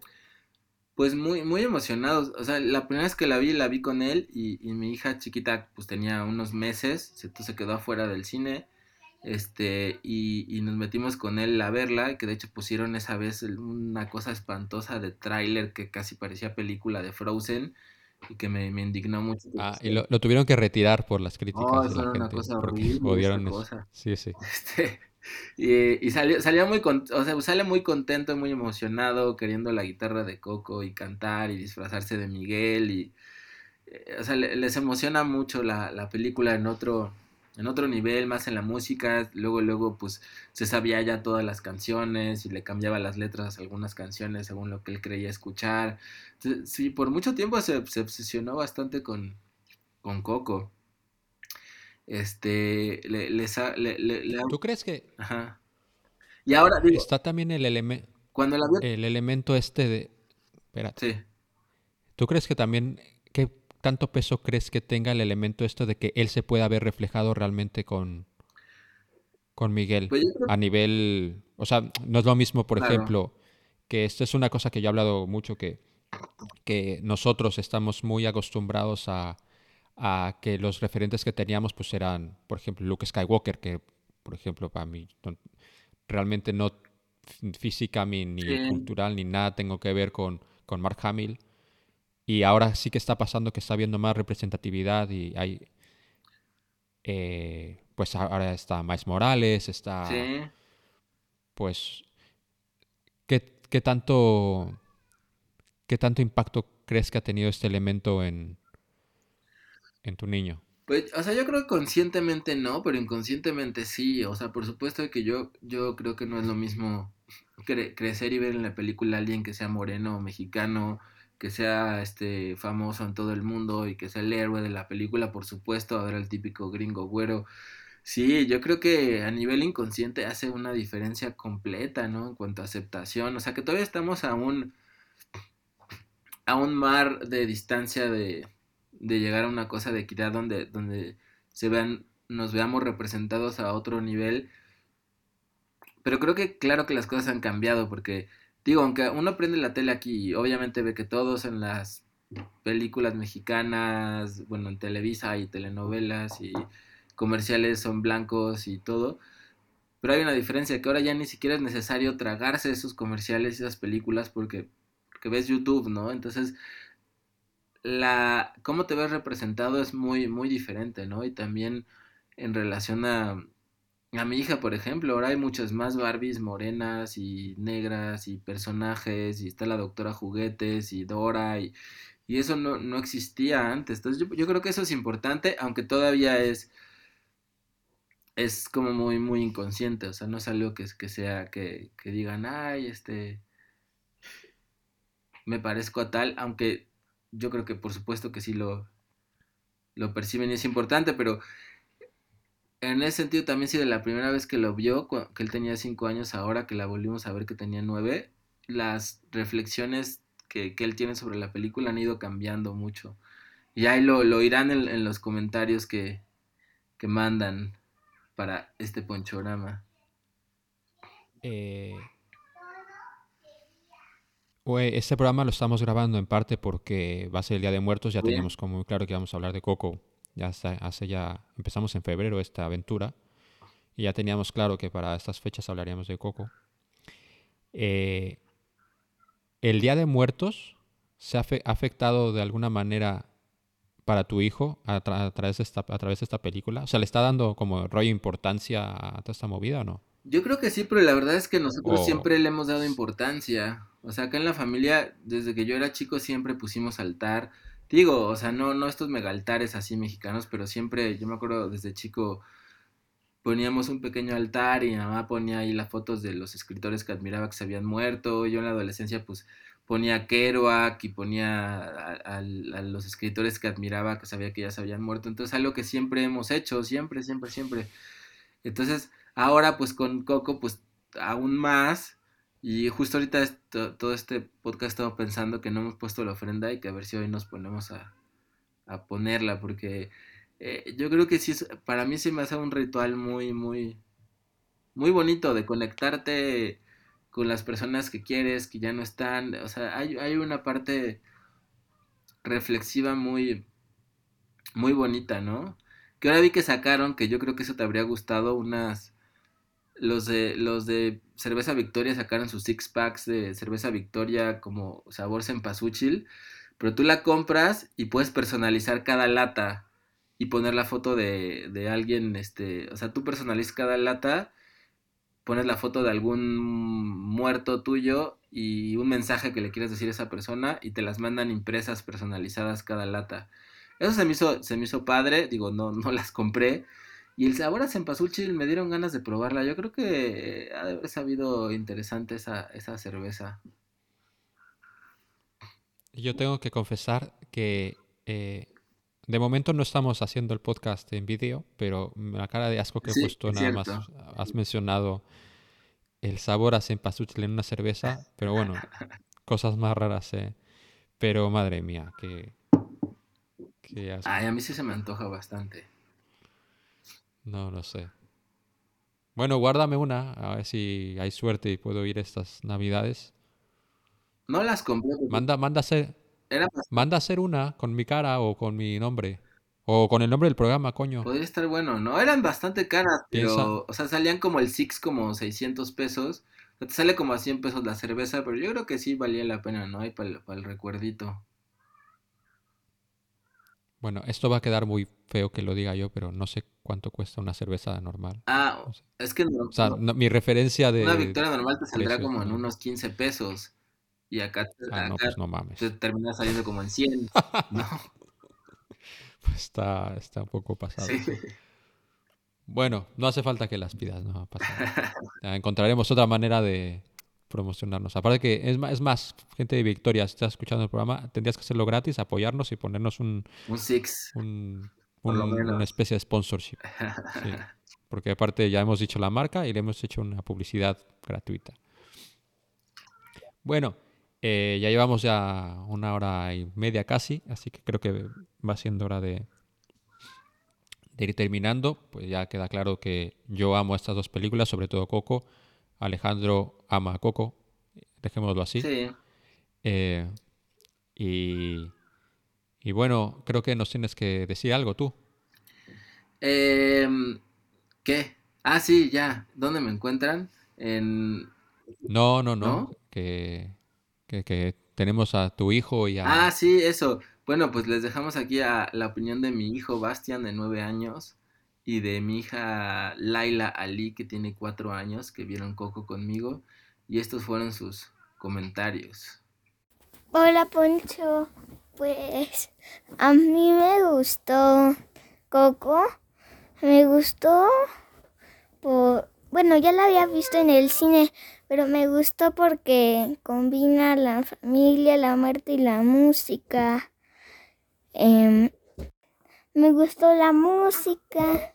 Pues muy, muy emocionados. O sea, la primera vez que la vi, la vi con él y, mi hija chiquita pues tenía unos meses, entonces se quedó afuera del cine. Este, y, y, nos metimos con él a verla, que de hecho pusieron esa vez una cosa espantosa de tráiler que casi parecía película de Frozen y que me, me indignó mucho. Ah, y lo, lo, tuvieron que retirar por las críticas. Oh, de la gente, una cosa horrible. [laughs] Cosa. Sí, sí. [laughs] Este, y, y salió, salía muy, o sea, sale muy contento, muy emocionado, queriendo la guitarra de Coco y cantar y disfrazarse de Miguel y, eh, o sea, les emociona mucho la, la película en otro, en otro nivel, más en la música. Luego, luego, pues se sabía ya todas las canciones y le cambiaba las letras a algunas canciones según lo que él creía escuchar. sí, por mucho tiempo se, se obsesionó bastante con, con Coco. Este, le, le, le, ¿Tú crees que... Ajá. Y ahora digo, Está también el elemento... Cuando la El elemento este de... Espérate. Sí. ¿Tú crees que también... ¿Qué tanto peso crees que tenga el elemento esto de que él se pueda ver reflejado realmente con... Con Miguel. Pues a nivel... O sea, no es lo mismo, por ejemplo, que esto es una cosa que yo he hablado mucho, que, que nosotros estamos muy acostumbrados a a que los referentes que teníamos pues eran, por ejemplo, Luke Skywalker, que por ejemplo para mí realmente no física ni, cultural ni nada tengo que ver con, con Mark Hamill. Y ahora sí que está pasando que está habiendo más representatividad y hay... Eh, pues ahora está Miles Morales, está... Pues... ¿qué, ¿Qué tanto... ¿Qué tanto impacto crees que ha tenido este elemento en, en tu niño? Pues, o sea, yo creo que conscientemente no, pero inconscientemente sí. O sea, por supuesto que yo, yo creo que no es lo mismo crecer y ver en la película a alguien que sea moreno o mexicano, que sea este famoso en todo el mundo y que sea el héroe de la película, por supuesto, a ver al típico gringo güero. Sí, yo creo que a nivel inconsciente hace una diferencia completa, ¿no? En cuanto a aceptación. O sea, que todavía estamos a un, a un mar de distancia de, de llegar a una cosa de equidad donde, donde se vean, nos veamos representados a otro nivel. Pero creo que claro que las cosas han cambiado porque, digo, aunque uno prende la tele aquí y obviamente ve que todos en las películas mexicanas, bueno, en Televisa y telenovelas y comerciales son blancos y todo. Pero hay una diferencia, que ahora ya ni siquiera es necesario tragarse esos comerciales y esas películas porque, porque ves YouTube, ¿no? Entonces la cómo te ves representado es muy muy diferente, ¿no? Y también en relación a a mi hija, por ejemplo, ahora hay muchas más Barbies morenas y negras y personajes y está la doctora Juguetes y Dora y, y eso no, no, existía antes. Entonces yo, creo que eso es importante, aunque todavía es es como muy muy inconsciente, o sea, no es algo que, que sea que, que digan, ay, este me parezco a tal, aunque yo creo que por supuesto que sí lo, lo perciben y es importante, pero en ese sentido también sí de la primera vez que lo vio, que él tenía cinco años ahora, que la volvimos a ver que tenía nueve, las reflexiones que, él tiene sobre la película han ido cambiando mucho. Y ahí lo, lo irán en, en, los comentarios que, que mandan para este ponchorama. Eh, este programa lo estamos grabando en parte porque va a ser el Día de Muertos. Ya teníamos como muy claro que íbamos a hablar de Coco. Ya hace ya empezamos en febrero esta aventura y ya teníamos claro que para estas fechas hablaríamos de Coco. Eh, el Día de Muertos se ha afectado de alguna manera para tu hijo a, través de esta, a través de esta película? O sea, ¿le está dando como rollo importancia a toda esta movida o no? Yo creo que sí, pero la verdad es que nosotros siempre le hemos dado importancia. O sea, acá en la familia, desde que yo era chico, siempre pusimos altar. Digo, o sea, no, no estos megaltares así mexicanos, pero siempre, yo me acuerdo desde chico, poníamos un pequeño altar y mamá ponía ahí las fotos de los escritores que admiraba que se habían muerto. Yo en la adolescencia, pues ponía Kerouac y ponía a los escritores que admiraba, que sabía que ya se habían muerto. Entonces, algo que siempre hemos hecho, siempre, siempre, siempre. Entonces, ahora pues con Coco, pues aún más. Y justo ahorita todo este podcast estaba pensando que no hemos puesto la ofrenda y que a ver si hoy nos ponemos a, a ponerla, porque eh, yo creo que sí, para mí se me hace un ritual muy, muy, muy bonito de conectarte con las personas que quieres, que ya no están. O sea, hay, hay una parte reflexiva muy, muy bonita, ¿no? Que ahora vi que sacaron, que yo creo que eso te habría gustado, unas... Los de, los de Cerveza Victoria sacaron sus six packs de Cerveza Victoria como sabor cempasúchil, pero tú la compras y puedes personalizar cada lata y poner la foto de, de alguien, este, o sea, tú personalizas cada lata, pones la foto de algún muerto tuyo y un mensaje que le quieres decir a esa persona y te las mandan impresas personalizadas cada lata. Eso se me hizo, se me hizo padre, digo, no, no las compré. Y el sabor a cempasúchil me dieron ganas de probarla. Yo creo que ha de haber sabido interesante esa, esa cerveza. Yo tengo que confesar que eh, de momento no estamos haciendo el podcast en vídeo, pero la cara de asco que he Sí, puesto es nada más has mencionado el sabor a cempasúchil en una cerveza, pero bueno, [laughs] cosas más raras, eh. Pero madre mía, que, que asco. Ay, a mí sí se me antoja bastante. No, no sé. Bueno, guárdame una, a ver si hay suerte y puedo ir estas navidades. No las compré Manda, manda hacer, era manda a hacer una con mi cara o con mi nombre. O con el nombre del programa, coño. podría estar bueno, ¿no? Eran bastante caras, Piensa. pero, o sea, salían como el Six como 600 pesos. O sea, te sale como a 100 pesos la cerveza, pero yo creo que sí valía la pena, ¿no? Ahí para el, para el recuerdito. Bueno, esto va a quedar muy feo que lo diga yo, pero no sé cuánto cuesta una cerveza normal. Ah, No sé. es que no- O sea, no- mi referencia de... una victoria normal te saldrá precios, como en no. unos 15 pesos. Y acá, te- Ah, no, acá pues no mames. te termina saliendo como en 100, [laughs] ¿no? Está, está un poco pasado. Sí. Bueno, no hace falta que las pidas, no pasa nada. [laughs] Encontraremos otra manera de promocionarnos. Aparte que es más, es más, gente de Victoria, si estás escuchando el programa, tendrías que hacerlo gratis, apoyarnos y ponernos un, Un Six. un- un- una especie de sponsorship. [laughs] Sí. Porque aparte ya hemos dicho la marca y le hemos hecho una publicidad gratuita. Bueno, eh, ya llevamos ya una hora y media casi, así que creo que va siendo hora de, de ir terminando. Pues ya queda claro que yo amo estas dos películas, sobre todo Coco. Alejandro ama a Coco, dejémoslo así. Sí. Eh, y, y bueno, creo que nos tienes que decir algo tú. Em, ¿qué? Ah, sí, ya. ¿Dónde me encuentran? En... No, no, no. ¿No? Que, que, que tenemos a tu hijo y a... Ah, sí, eso. Bueno, pues les dejamos aquí a la opinión de mi hijo Bastian, de nueve años, y de mi hija Laila Ali, que tiene cuatro años, que vieron Coco conmigo, y estos fueron sus comentarios. Hola Poncho, pues a mí me gustó Coco, me gustó bueno, ya la había visto en el cine, pero me gustó porque combina la familia, la muerte y la música. Em, me gustó la música,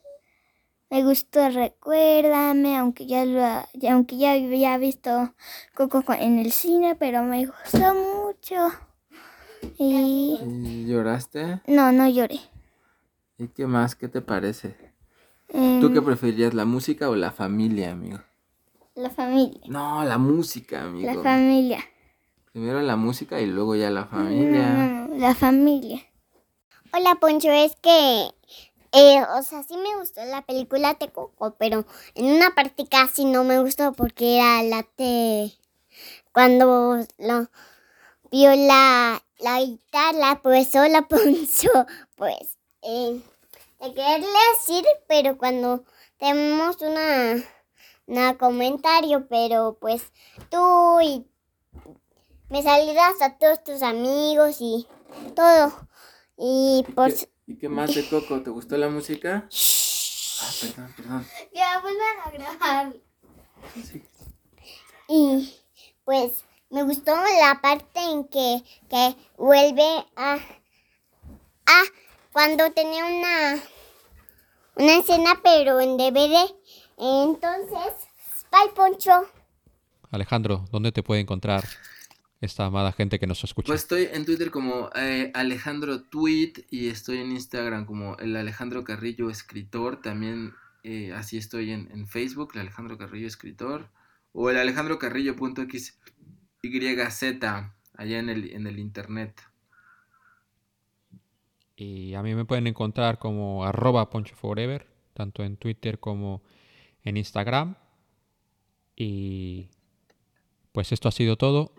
me gustó Recuérdame, aunque ya lo, aunque ya había visto Coco co- en el cine, pero me gustó mucho. Y ¿Lloraste? no, no lloré. ¿Y qué más? ¿Qué te parece? Em, ¿Tú qué preferirías, la música o la familia, amigo? la familia, No, la música, amigo. la familia. Primero la música y luego ya la No, familia. no, no, la familia. Hola Poncho, es que, eh, o sea, sí me gustó la película de Coco, pero en una parte casi no me gustó porque era la de cuando lo vio la, la guitarra, pues sola [laughs] Poncho, pues, eh, de quererle decir, pero cuando tenemos una, comentario, pero pues tú y me saludas a todos tus amigos y todo. Y por... ¿Qué- ¿Y qué más de Coco? ¿Te gustó la música? Ah, perdón, perdón. Ya vuelvan a grabar. Sí. Y pues me gustó la parte en que, que vuelve a, a cuando tenía una, una escena pero en DVD. Entonces, bye Poncho. Alejandro, ¿dónde te puede encontrar esta amada gente que nos escucha? Pues estoy en Twitter como eh, Alejandro Tweet y estoy en Instagram como el Alejandro Carrillo Escritor. También eh, así estoy en, en, Facebook, el Alejandro Carrillo Escritor. O el Alejandro Carrillo.xyz allá en el, en el internet. Y a mí me pueden encontrar como arroba Poncho Forever, tanto en Twitter como en Instagram. Y pues esto ha sido todo.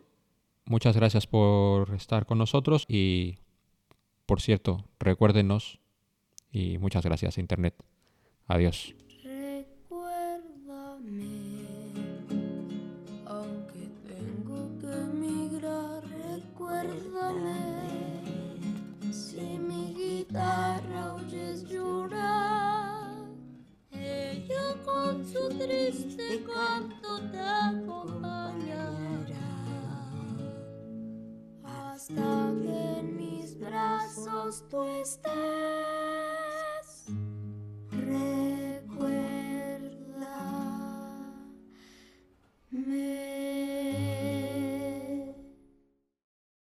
Muchas gracias por estar con nosotros y por cierto, recuérdenos y muchas gracias Internet. Adiós. Recuérdame, aunque tengo que emigrar, recuérdame. Si mi guitarra oyes llorar, ella con su triste canto te Hasta que en mis brazos tú estés.